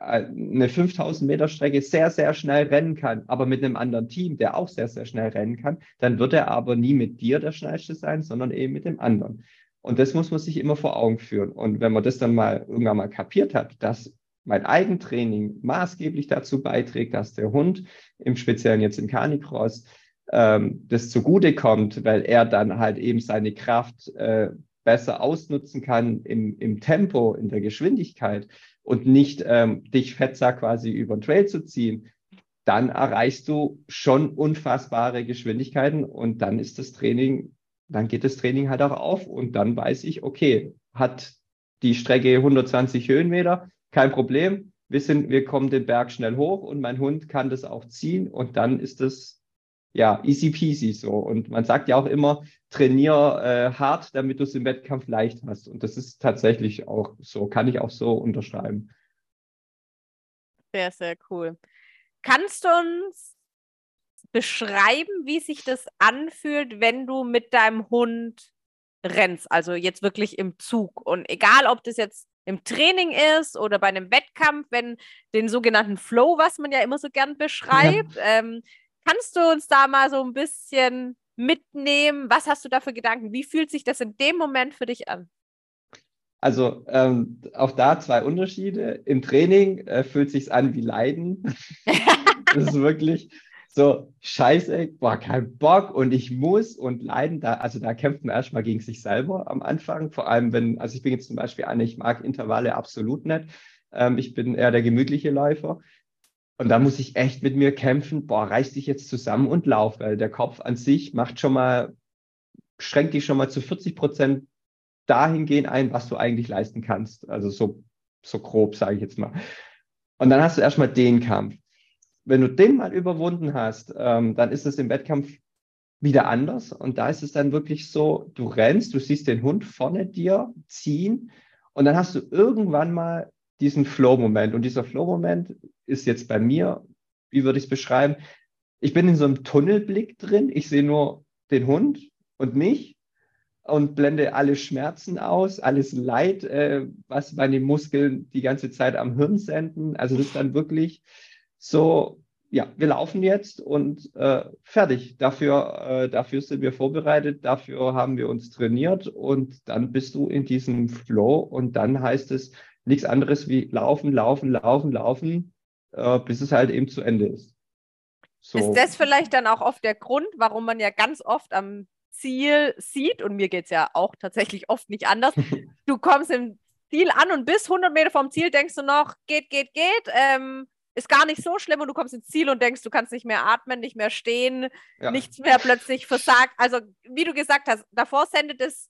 eine 5000 Meter Strecke sehr, sehr schnell rennen kann, aber mit einem anderen Team, der auch sehr, sehr schnell rennen kann, dann wird er aber nie mit dir der schnellste sein, sondern eben mit dem anderen. Und das muss man sich immer vor Augen führen. Und wenn man das dann mal irgendwann mal kapiert hat, dass mein Eigentraining maßgeblich dazu beiträgt, dass der Hund, im Speziellen jetzt im Canicross, ähm, das zugutekommt, weil er dann halt eben seine Kraft äh, besser ausnutzen kann im, im Tempo, in der Geschwindigkeit und nicht ähm, dich Fetzer quasi über den Trail zu ziehen, dann erreichst du schon unfassbare Geschwindigkeiten und dann ist das Training, dann geht das Training halt auch auf und dann weiß ich, okay, hat die Strecke 120 Höhenmeter, kein Problem. Wir sind, wir kommen den Berg schnell hoch und mein Hund kann das auch ziehen und dann ist das ja, easy peasy so. Und man sagt ja auch immer, trainier äh, hart, damit du es im Wettkampf leicht hast. Und das ist tatsächlich auch so, kann ich auch so unterschreiben. Sehr, sehr cool. Kannst du uns beschreiben, wie sich das anfühlt, wenn du mit deinem Hund rennst? Also jetzt wirklich im Zug. Und egal, ob das jetzt im Training ist oder bei einem Wettkampf, wenn den sogenannten Flow, was man ja immer so gern beschreibt, ja. ähm, Kannst du uns da mal so ein bisschen mitnehmen? Was hast du da für Gedanken? Wie fühlt sich das in dem Moment für dich an? Also ähm, auch da zwei Unterschiede. Im Training äh, fühlt sich an wie Leiden. das ist wirklich so scheiße, boah, kein Bock und ich muss und leiden. Da, also da kämpft man erstmal gegen sich selber am Anfang. Vor allem, wenn, also ich bin jetzt zum Beispiel eine, ich mag Intervalle absolut nicht. Ähm, ich bin eher der gemütliche Läufer. Und da muss ich echt mit mir kämpfen, boah, reiß dich jetzt zusammen und lauf, weil der Kopf an sich macht schon mal, schränkt dich schon mal zu 40 Prozent dahingehend ein, was du eigentlich leisten kannst. Also so, so grob, sage ich jetzt mal. Und dann hast du erstmal den Kampf. Wenn du den mal überwunden hast, ähm, dann ist es im Wettkampf wieder anders. Und da ist es dann wirklich so, du rennst, du siehst den Hund vorne dir ziehen und dann hast du irgendwann mal diesen Flow-Moment. Und dieser Flow-Moment ist jetzt bei mir, wie würde ich es beschreiben? Ich bin in so einem Tunnelblick drin. Ich sehe nur den Hund und mich und blende alle Schmerzen aus, alles Leid, äh, was meine Muskeln die ganze Zeit am Hirn senden. Also das ist dann wirklich so, ja, wir laufen jetzt und äh, fertig. Dafür, äh, dafür sind wir vorbereitet, dafür haben wir uns trainiert und dann bist du in diesem Flow und dann heißt es, nichts anderes wie laufen, laufen, laufen, laufen, äh, bis es halt eben zu Ende ist. So. Ist das vielleicht dann auch oft der Grund, warum man ja ganz oft am Ziel sieht, und mir geht es ja auch tatsächlich oft nicht anders, du kommst im Ziel an und bis 100 Meter vom Ziel denkst du noch, geht, geht, geht, ähm, ist gar nicht so schlimm und du kommst ins Ziel und denkst, du kannst nicht mehr atmen, nicht mehr stehen, ja. nichts mehr plötzlich versagt. Also wie du gesagt hast, davor sendet es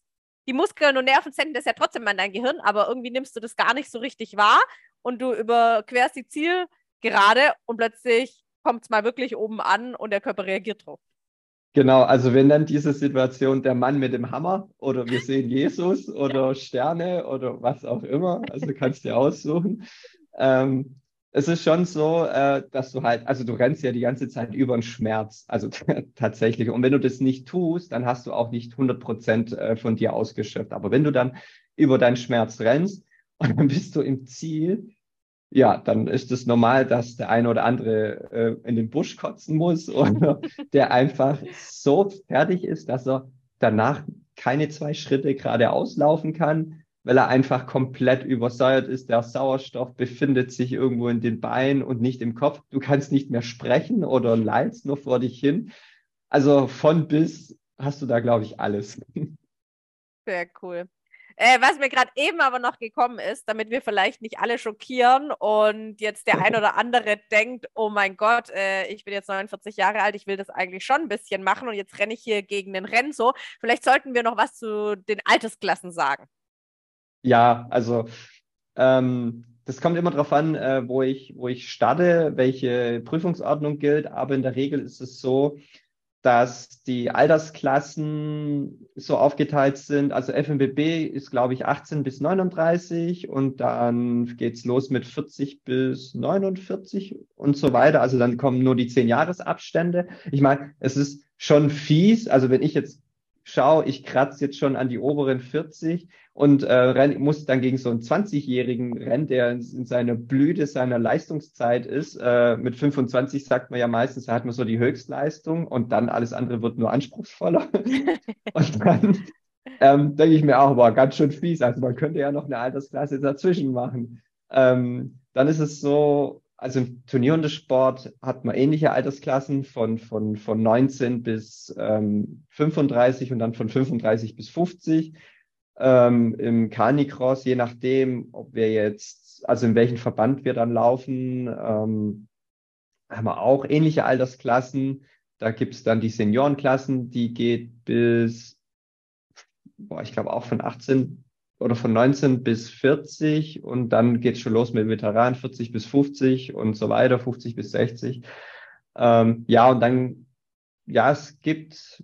die Muskeln und Nerven senden das ja trotzdem an dein Gehirn, aber irgendwie nimmst du das gar nicht so richtig wahr und du überquerst die Zielgerade und plötzlich kommt es mal wirklich oben an und der Körper reagiert drauf. Genau, also wenn dann diese Situation der Mann mit dem Hammer oder wir sehen Jesus oder. Sterne oder was auch immer, also kannst du dir aussuchen. Ähm, es ist schon so, äh, dass du halt, also du rennst ja die ganze Zeit über den Schmerz, also tatsächlich. Und wenn du das nicht tust, dann hast du auch nicht 100 Prozent äh, von dir ausgeschöpft. Aber wenn du dann über deinen Schmerz rennst und dann bist du im Ziel, ja, dann ist es normal, dass der eine oder andere äh, in den Busch kotzen muss oder der einfach so fertig ist, dass er danach keine zwei Schritte geradeaus laufen kann weil er einfach komplett übersäuert ist. Der Sauerstoff befindet sich irgendwo in den Beinen und nicht im Kopf. Du kannst nicht mehr sprechen oder leidst nur vor dich hin. Also von bis hast du da, glaube ich, alles. Sehr cool. Äh, was mir gerade eben aber noch gekommen ist, damit wir vielleicht nicht alle schockieren und jetzt der ein oder andere denkt, oh mein Gott, äh, ich bin jetzt 49 Jahre alt, ich will das eigentlich schon ein bisschen machen und jetzt renne ich hier gegen den Renzo. Vielleicht sollten wir noch was zu den Altersklassen sagen. Ja, also ähm, das kommt immer darauf an, äh, wo, ich, wo ich starte, welche Prüfungsordnung gilt, aber in der Regel ist es so, dass die Altersklassen so aufgeteilt sind. Also FMBB ist, glaube ich, 18 bis 39 und dann geht's los mit 40 bis 49 und so weiter. Also dann kommen nur die 10 Jahresabstände. Ich meine, es ist schon fies. Also wenn ich jetzt schau, ich kratze jetzt schon an die oberen 40 und äh, renn, muss dann gegen so einen 20-Jährigen rennen, der in, in seiner Blüte seiner Leistungszeit ist. Äh, mit 25 sagt man ja meistens, da hat man so die Höchstleistung und dann alles andere wird nur anspruchsvoller. und dann ähm, denke ich mir auch, boah, ganz schön fies. Also man könnte ja noch eine Altersklasse dazwischen machen. Ähm, dann ist es so, also im Turnierhundesport hat man ähnliche Altersklassen von, von, von 19 bis ähm, 35 und dann von 35 bis 50. Ähm, Im Canicross, je nachdem, ob wir jetzt, also in welchem Verband wir dann laufen, ähm, haben wir auch ähnliche Altersklassen. Da gibt es dann die Seniorenklassen, die geht bis, boah, ich glaube auch von 18 oder von 19 bis 40 und dann geht es schon los mit Veteranen 40 bis 50 und so weiter, 50 bis 60. Ähm, ja, und dann, ja, es gibt,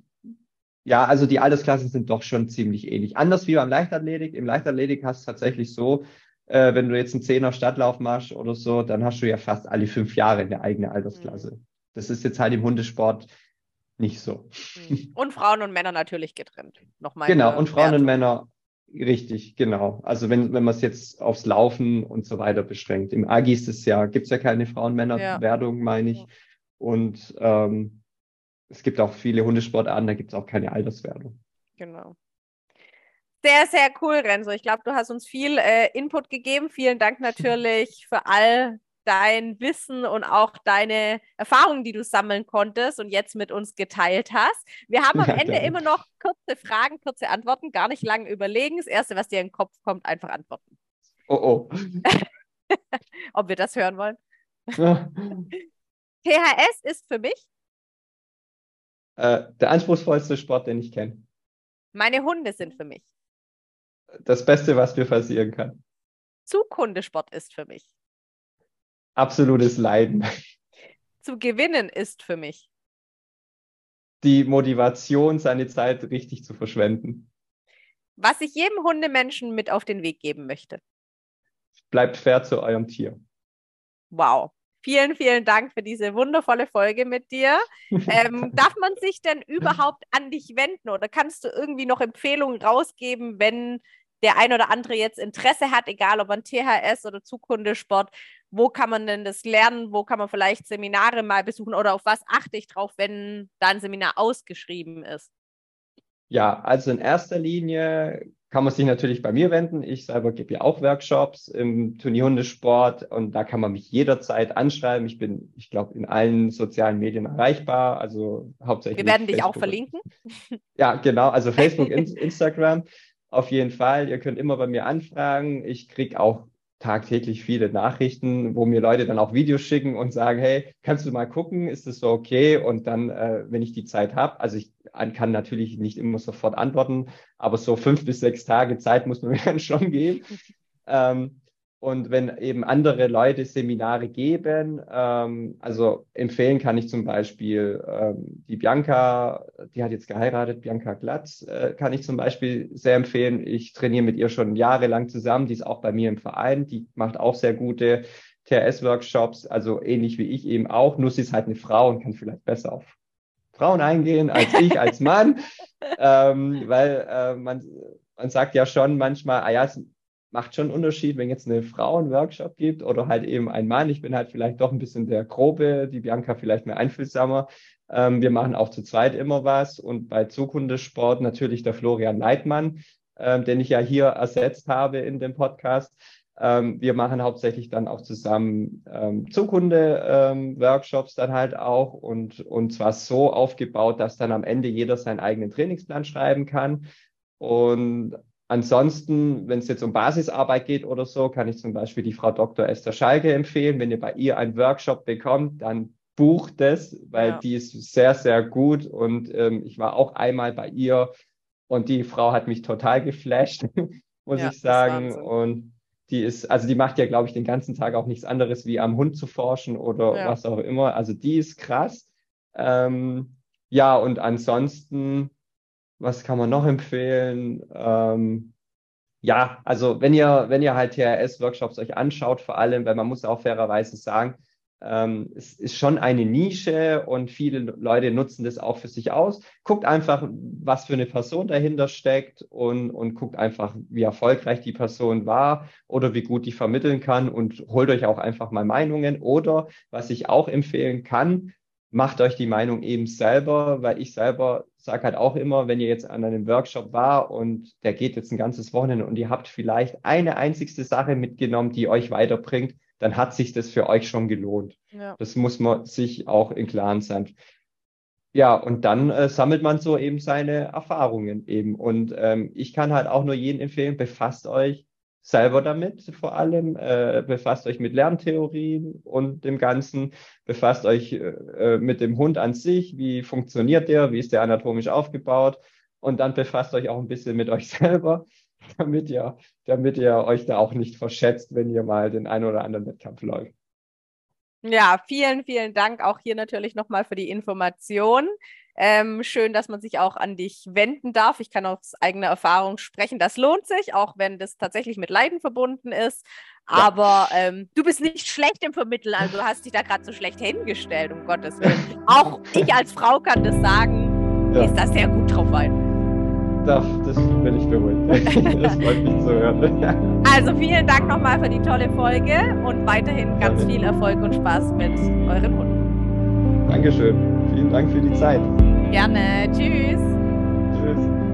ja, also die Altersklassen sind doch schon ziemlich ähnlich. Anders wie beim Leichtathletik. Im Leichtathletik hast du tatsächlich so, äh, wenn du jetzt einen Zehner Stadtlauf machst oder so, dann hast du ja fast alle fünf Jahre eine eigene Altersklasse. Mhm. Das ist jetzt halt im Hundesport nicht so. Mhm. Und Frauen und Männer natürlich getrennt. Nochmal genau, und Frauen Wertung. und Männer Richtig, genau. Also wenn, wenn man es jetzt aufs Laufen und so weiter beschränkt. Im AGI ist es ja, gibt es ja keine Frauen-Männer-Werdung, ja. meine ich. Und ähm, es gibt auch viele Hundesportarten, da gibt es auch keine Alterswerdung. Genau. Sehr, sehr cool, Renzo. Ich glaube, du hast uns viel äh, Input gegeben. Vielen Dank natürlich für all dein Wissen und auch deine Erfahrungen, die du sammeln konntest und jetzt mit uns geteilt hast. Wir haben am ja, Ende immer noch kurze Fragen, kurze Antworten, gar nicht lange überlegen. Das Erste, was dir in den Kopf kommt, einfach antworten. Oh oh. Ob wir das hören wollen? THS ist für mich äh, der anspruchsvollste Sport, den ich kenne. Meine Hunde sind für mich. Das Beste, was mir passieren kann. Zughundesport ist für mich absolutes Leiden. Zu gewinnen ist für mich. Die Motivation, seine Zeit richtig zu verschwenden. Was ich jedem Hundemenschen mit auf den Weg geben möchte. Bleibt fair zu eurem Tier. Wow. Vielen, vielen Dank für diese wundervolle Folge mit dir. Ähm, darf man sich denn überhaupt an dich wenden oder kannst du irgendwie noch Empfehlungen rausgeben, wenn der ein oder andere jetzt Interesse hat, egal ob an THS oder Zukunftssport, wo kann man denn das lernen? Wo kann man vielleicht Seminare mal besuchen oder auf was achte ich drauf, wenn da ein Seminar ausgeschrieben ist? Ja, also in erster Linie kann man sich natürlich bei mir wenden. Ich selber gebe ja auch Workshops im Turnierhundesport und da kann man mich jederzeit anschreiben. Ich bin, ich glaube, in allen sozialen Medien erreichbar, also hauptsächlich. Wir werden dich Facebook auch verlinken. Ja, genau, also Facebook, Instagram auf jeden Fall. Ihr könnt immer bei mir anfragen. Ich kriege auch tagtäglich viele Nachrichten, wo mir Leute dann auch Videos schicken und sagen, hey, kannst du mal gucken, ist das so okay? Und dann, äh, wenn ich die Zeit habe, also ich kann natürlich nicht immer sofort antworten, aber so fünf bis sechs Tage Zeit muss man mir dann schon geben. Ähm, und wenn eben andere Leute Seminare geben, ähm, also empfehlen kann ich zum Beispiel ähm, die Bianca, die hat jetzt geheiratet, Bianca Glatz, äh, kann ich zum Beispiel sehr empfehlen. Ich trainiere mit ihr schon jahrelang zusammen, die ist auch bei mir im Verein, die macht auch sehr gute TRS-Workshops, also ähnlich wie ich eben auch, nur sie ist halt eine Frau und kann vielleicht besser auf Frauen eingehen als ich als Mann, ähm, weil äh, man, man sagt ja schon manchmal, ah ja, macht schon einen Unterschied, wenn jetzt eine Frau einen Workshop gibt oder halt eben ein Mann. Ich bin halt vielleicht doch ein bisschen der Grobe, die Bianca vielleicht mehr einfühlsamer. Ähm, wir machen auch zu zweit immer was und bei Zukundesport natürlich der Florian Leitmann, ähm, den ich ja hier ersetzt habe in dem Podcast. Ähm, wir machen hauptsächlich dann auch zusammen ähm, Zukunde-Workshops ähm, dann halt auch und, und zwar so aufgebaut, dass dann am Ende jeder seinen eigenen Trainingsplan schreiben kann. Und ansonsten, wenn es jetzt um Basisarbeit geht oder so, kann ich zum Beispiel die Frau Dr. Esther Schalke empfehlen. Wenn ihr bei ihr einen Workshop bekommt, dann bucht es, weil ja. die ist sehr, sehr gut. Und ähm, ich war auch einmal bei ihr und die Frau hat mich total geflasht, muss ja, ich sagen. Und die ist, also die macht ja, glaube ich, den ganzen Tag auch nichts anderes, wie am Hund zu forschen oder ja. was auch immer. Also die ist krass. Ähm, ja, und ansonsten, was kann man noch empfehlen? Ähm, ja, also wenn ihr, wenn ihr halt TRS-Workshops euch anschaut, vor allem, weil man muss auch fairerweise sagen, ähm, es ist schon eine Nische und viele Leute nutzen das auch für sich aus. Guckt einfach, was für eine Person dahinter steckt und, und guckt einfach, wie erfolgreich die Person war oder wie gut die vermitteln kann und holt euch auch einfach mal Meinungen. Oder was ich auch empfehlen kann, macht euch die Meinung eben selber, weil ich selber sage halt auch immer, wenn ihr jetzt an einem Workshop war und der geht jetzt ein ganzes Wochenende und ihr habt vielleicht eine einzigste Sache mitgenommen, die euch weiterbringt, dann hat sich das für euch schon gelohnt. Ja. Das muss man sich auch im Klaren sein. Ja, und dann äh, sammelt man so eben seine Erfahrungen eben. Und ähm, ich kann halt auch nur jedem empfehlen, befasst euch selber damit vor allem, äh, befasst euch mit Lerntheorien und dem Ganzen, befasst euch äh, äh mit dem Hund an sich, wie funktioniert der, wie ist der anatomisch aufgebaut und dann befasst euch auch ein bisschen mit euch selber damit ihr, damit ihr euch da auch nicht verschätzt, wenn ihr mal den einen oder anderen Wettkampf läuft. Ja, vielen, vielen Dank auch hier natürlich nochmal für die Information. Ähm, schön, dass man sich auch an dich wenden darf. Ich kann aus eigener Erfahrung sprechen. Das lohnt sich, auch wenn das tatsächlich mit Leiden verbunden ist. Aber ja. ähm, du bist nicht schlecht im Vermitteln, also du hast dich da gerade so schlecht hingestellt, um Gottes Willen. Auch ich als Frau kann das sagen, ja. ist da sehr gut drauf ein darf, das bin ich beruhigt. das freut mich zu hören. Also vielen Dank nochmal für die tolle Folge und weiterhin ganz viel Erfolg und Spaß mit euren Hunden. Dankeschön. Vielen Dank für die Zeit. Gerne. Tschüss. Tschüss.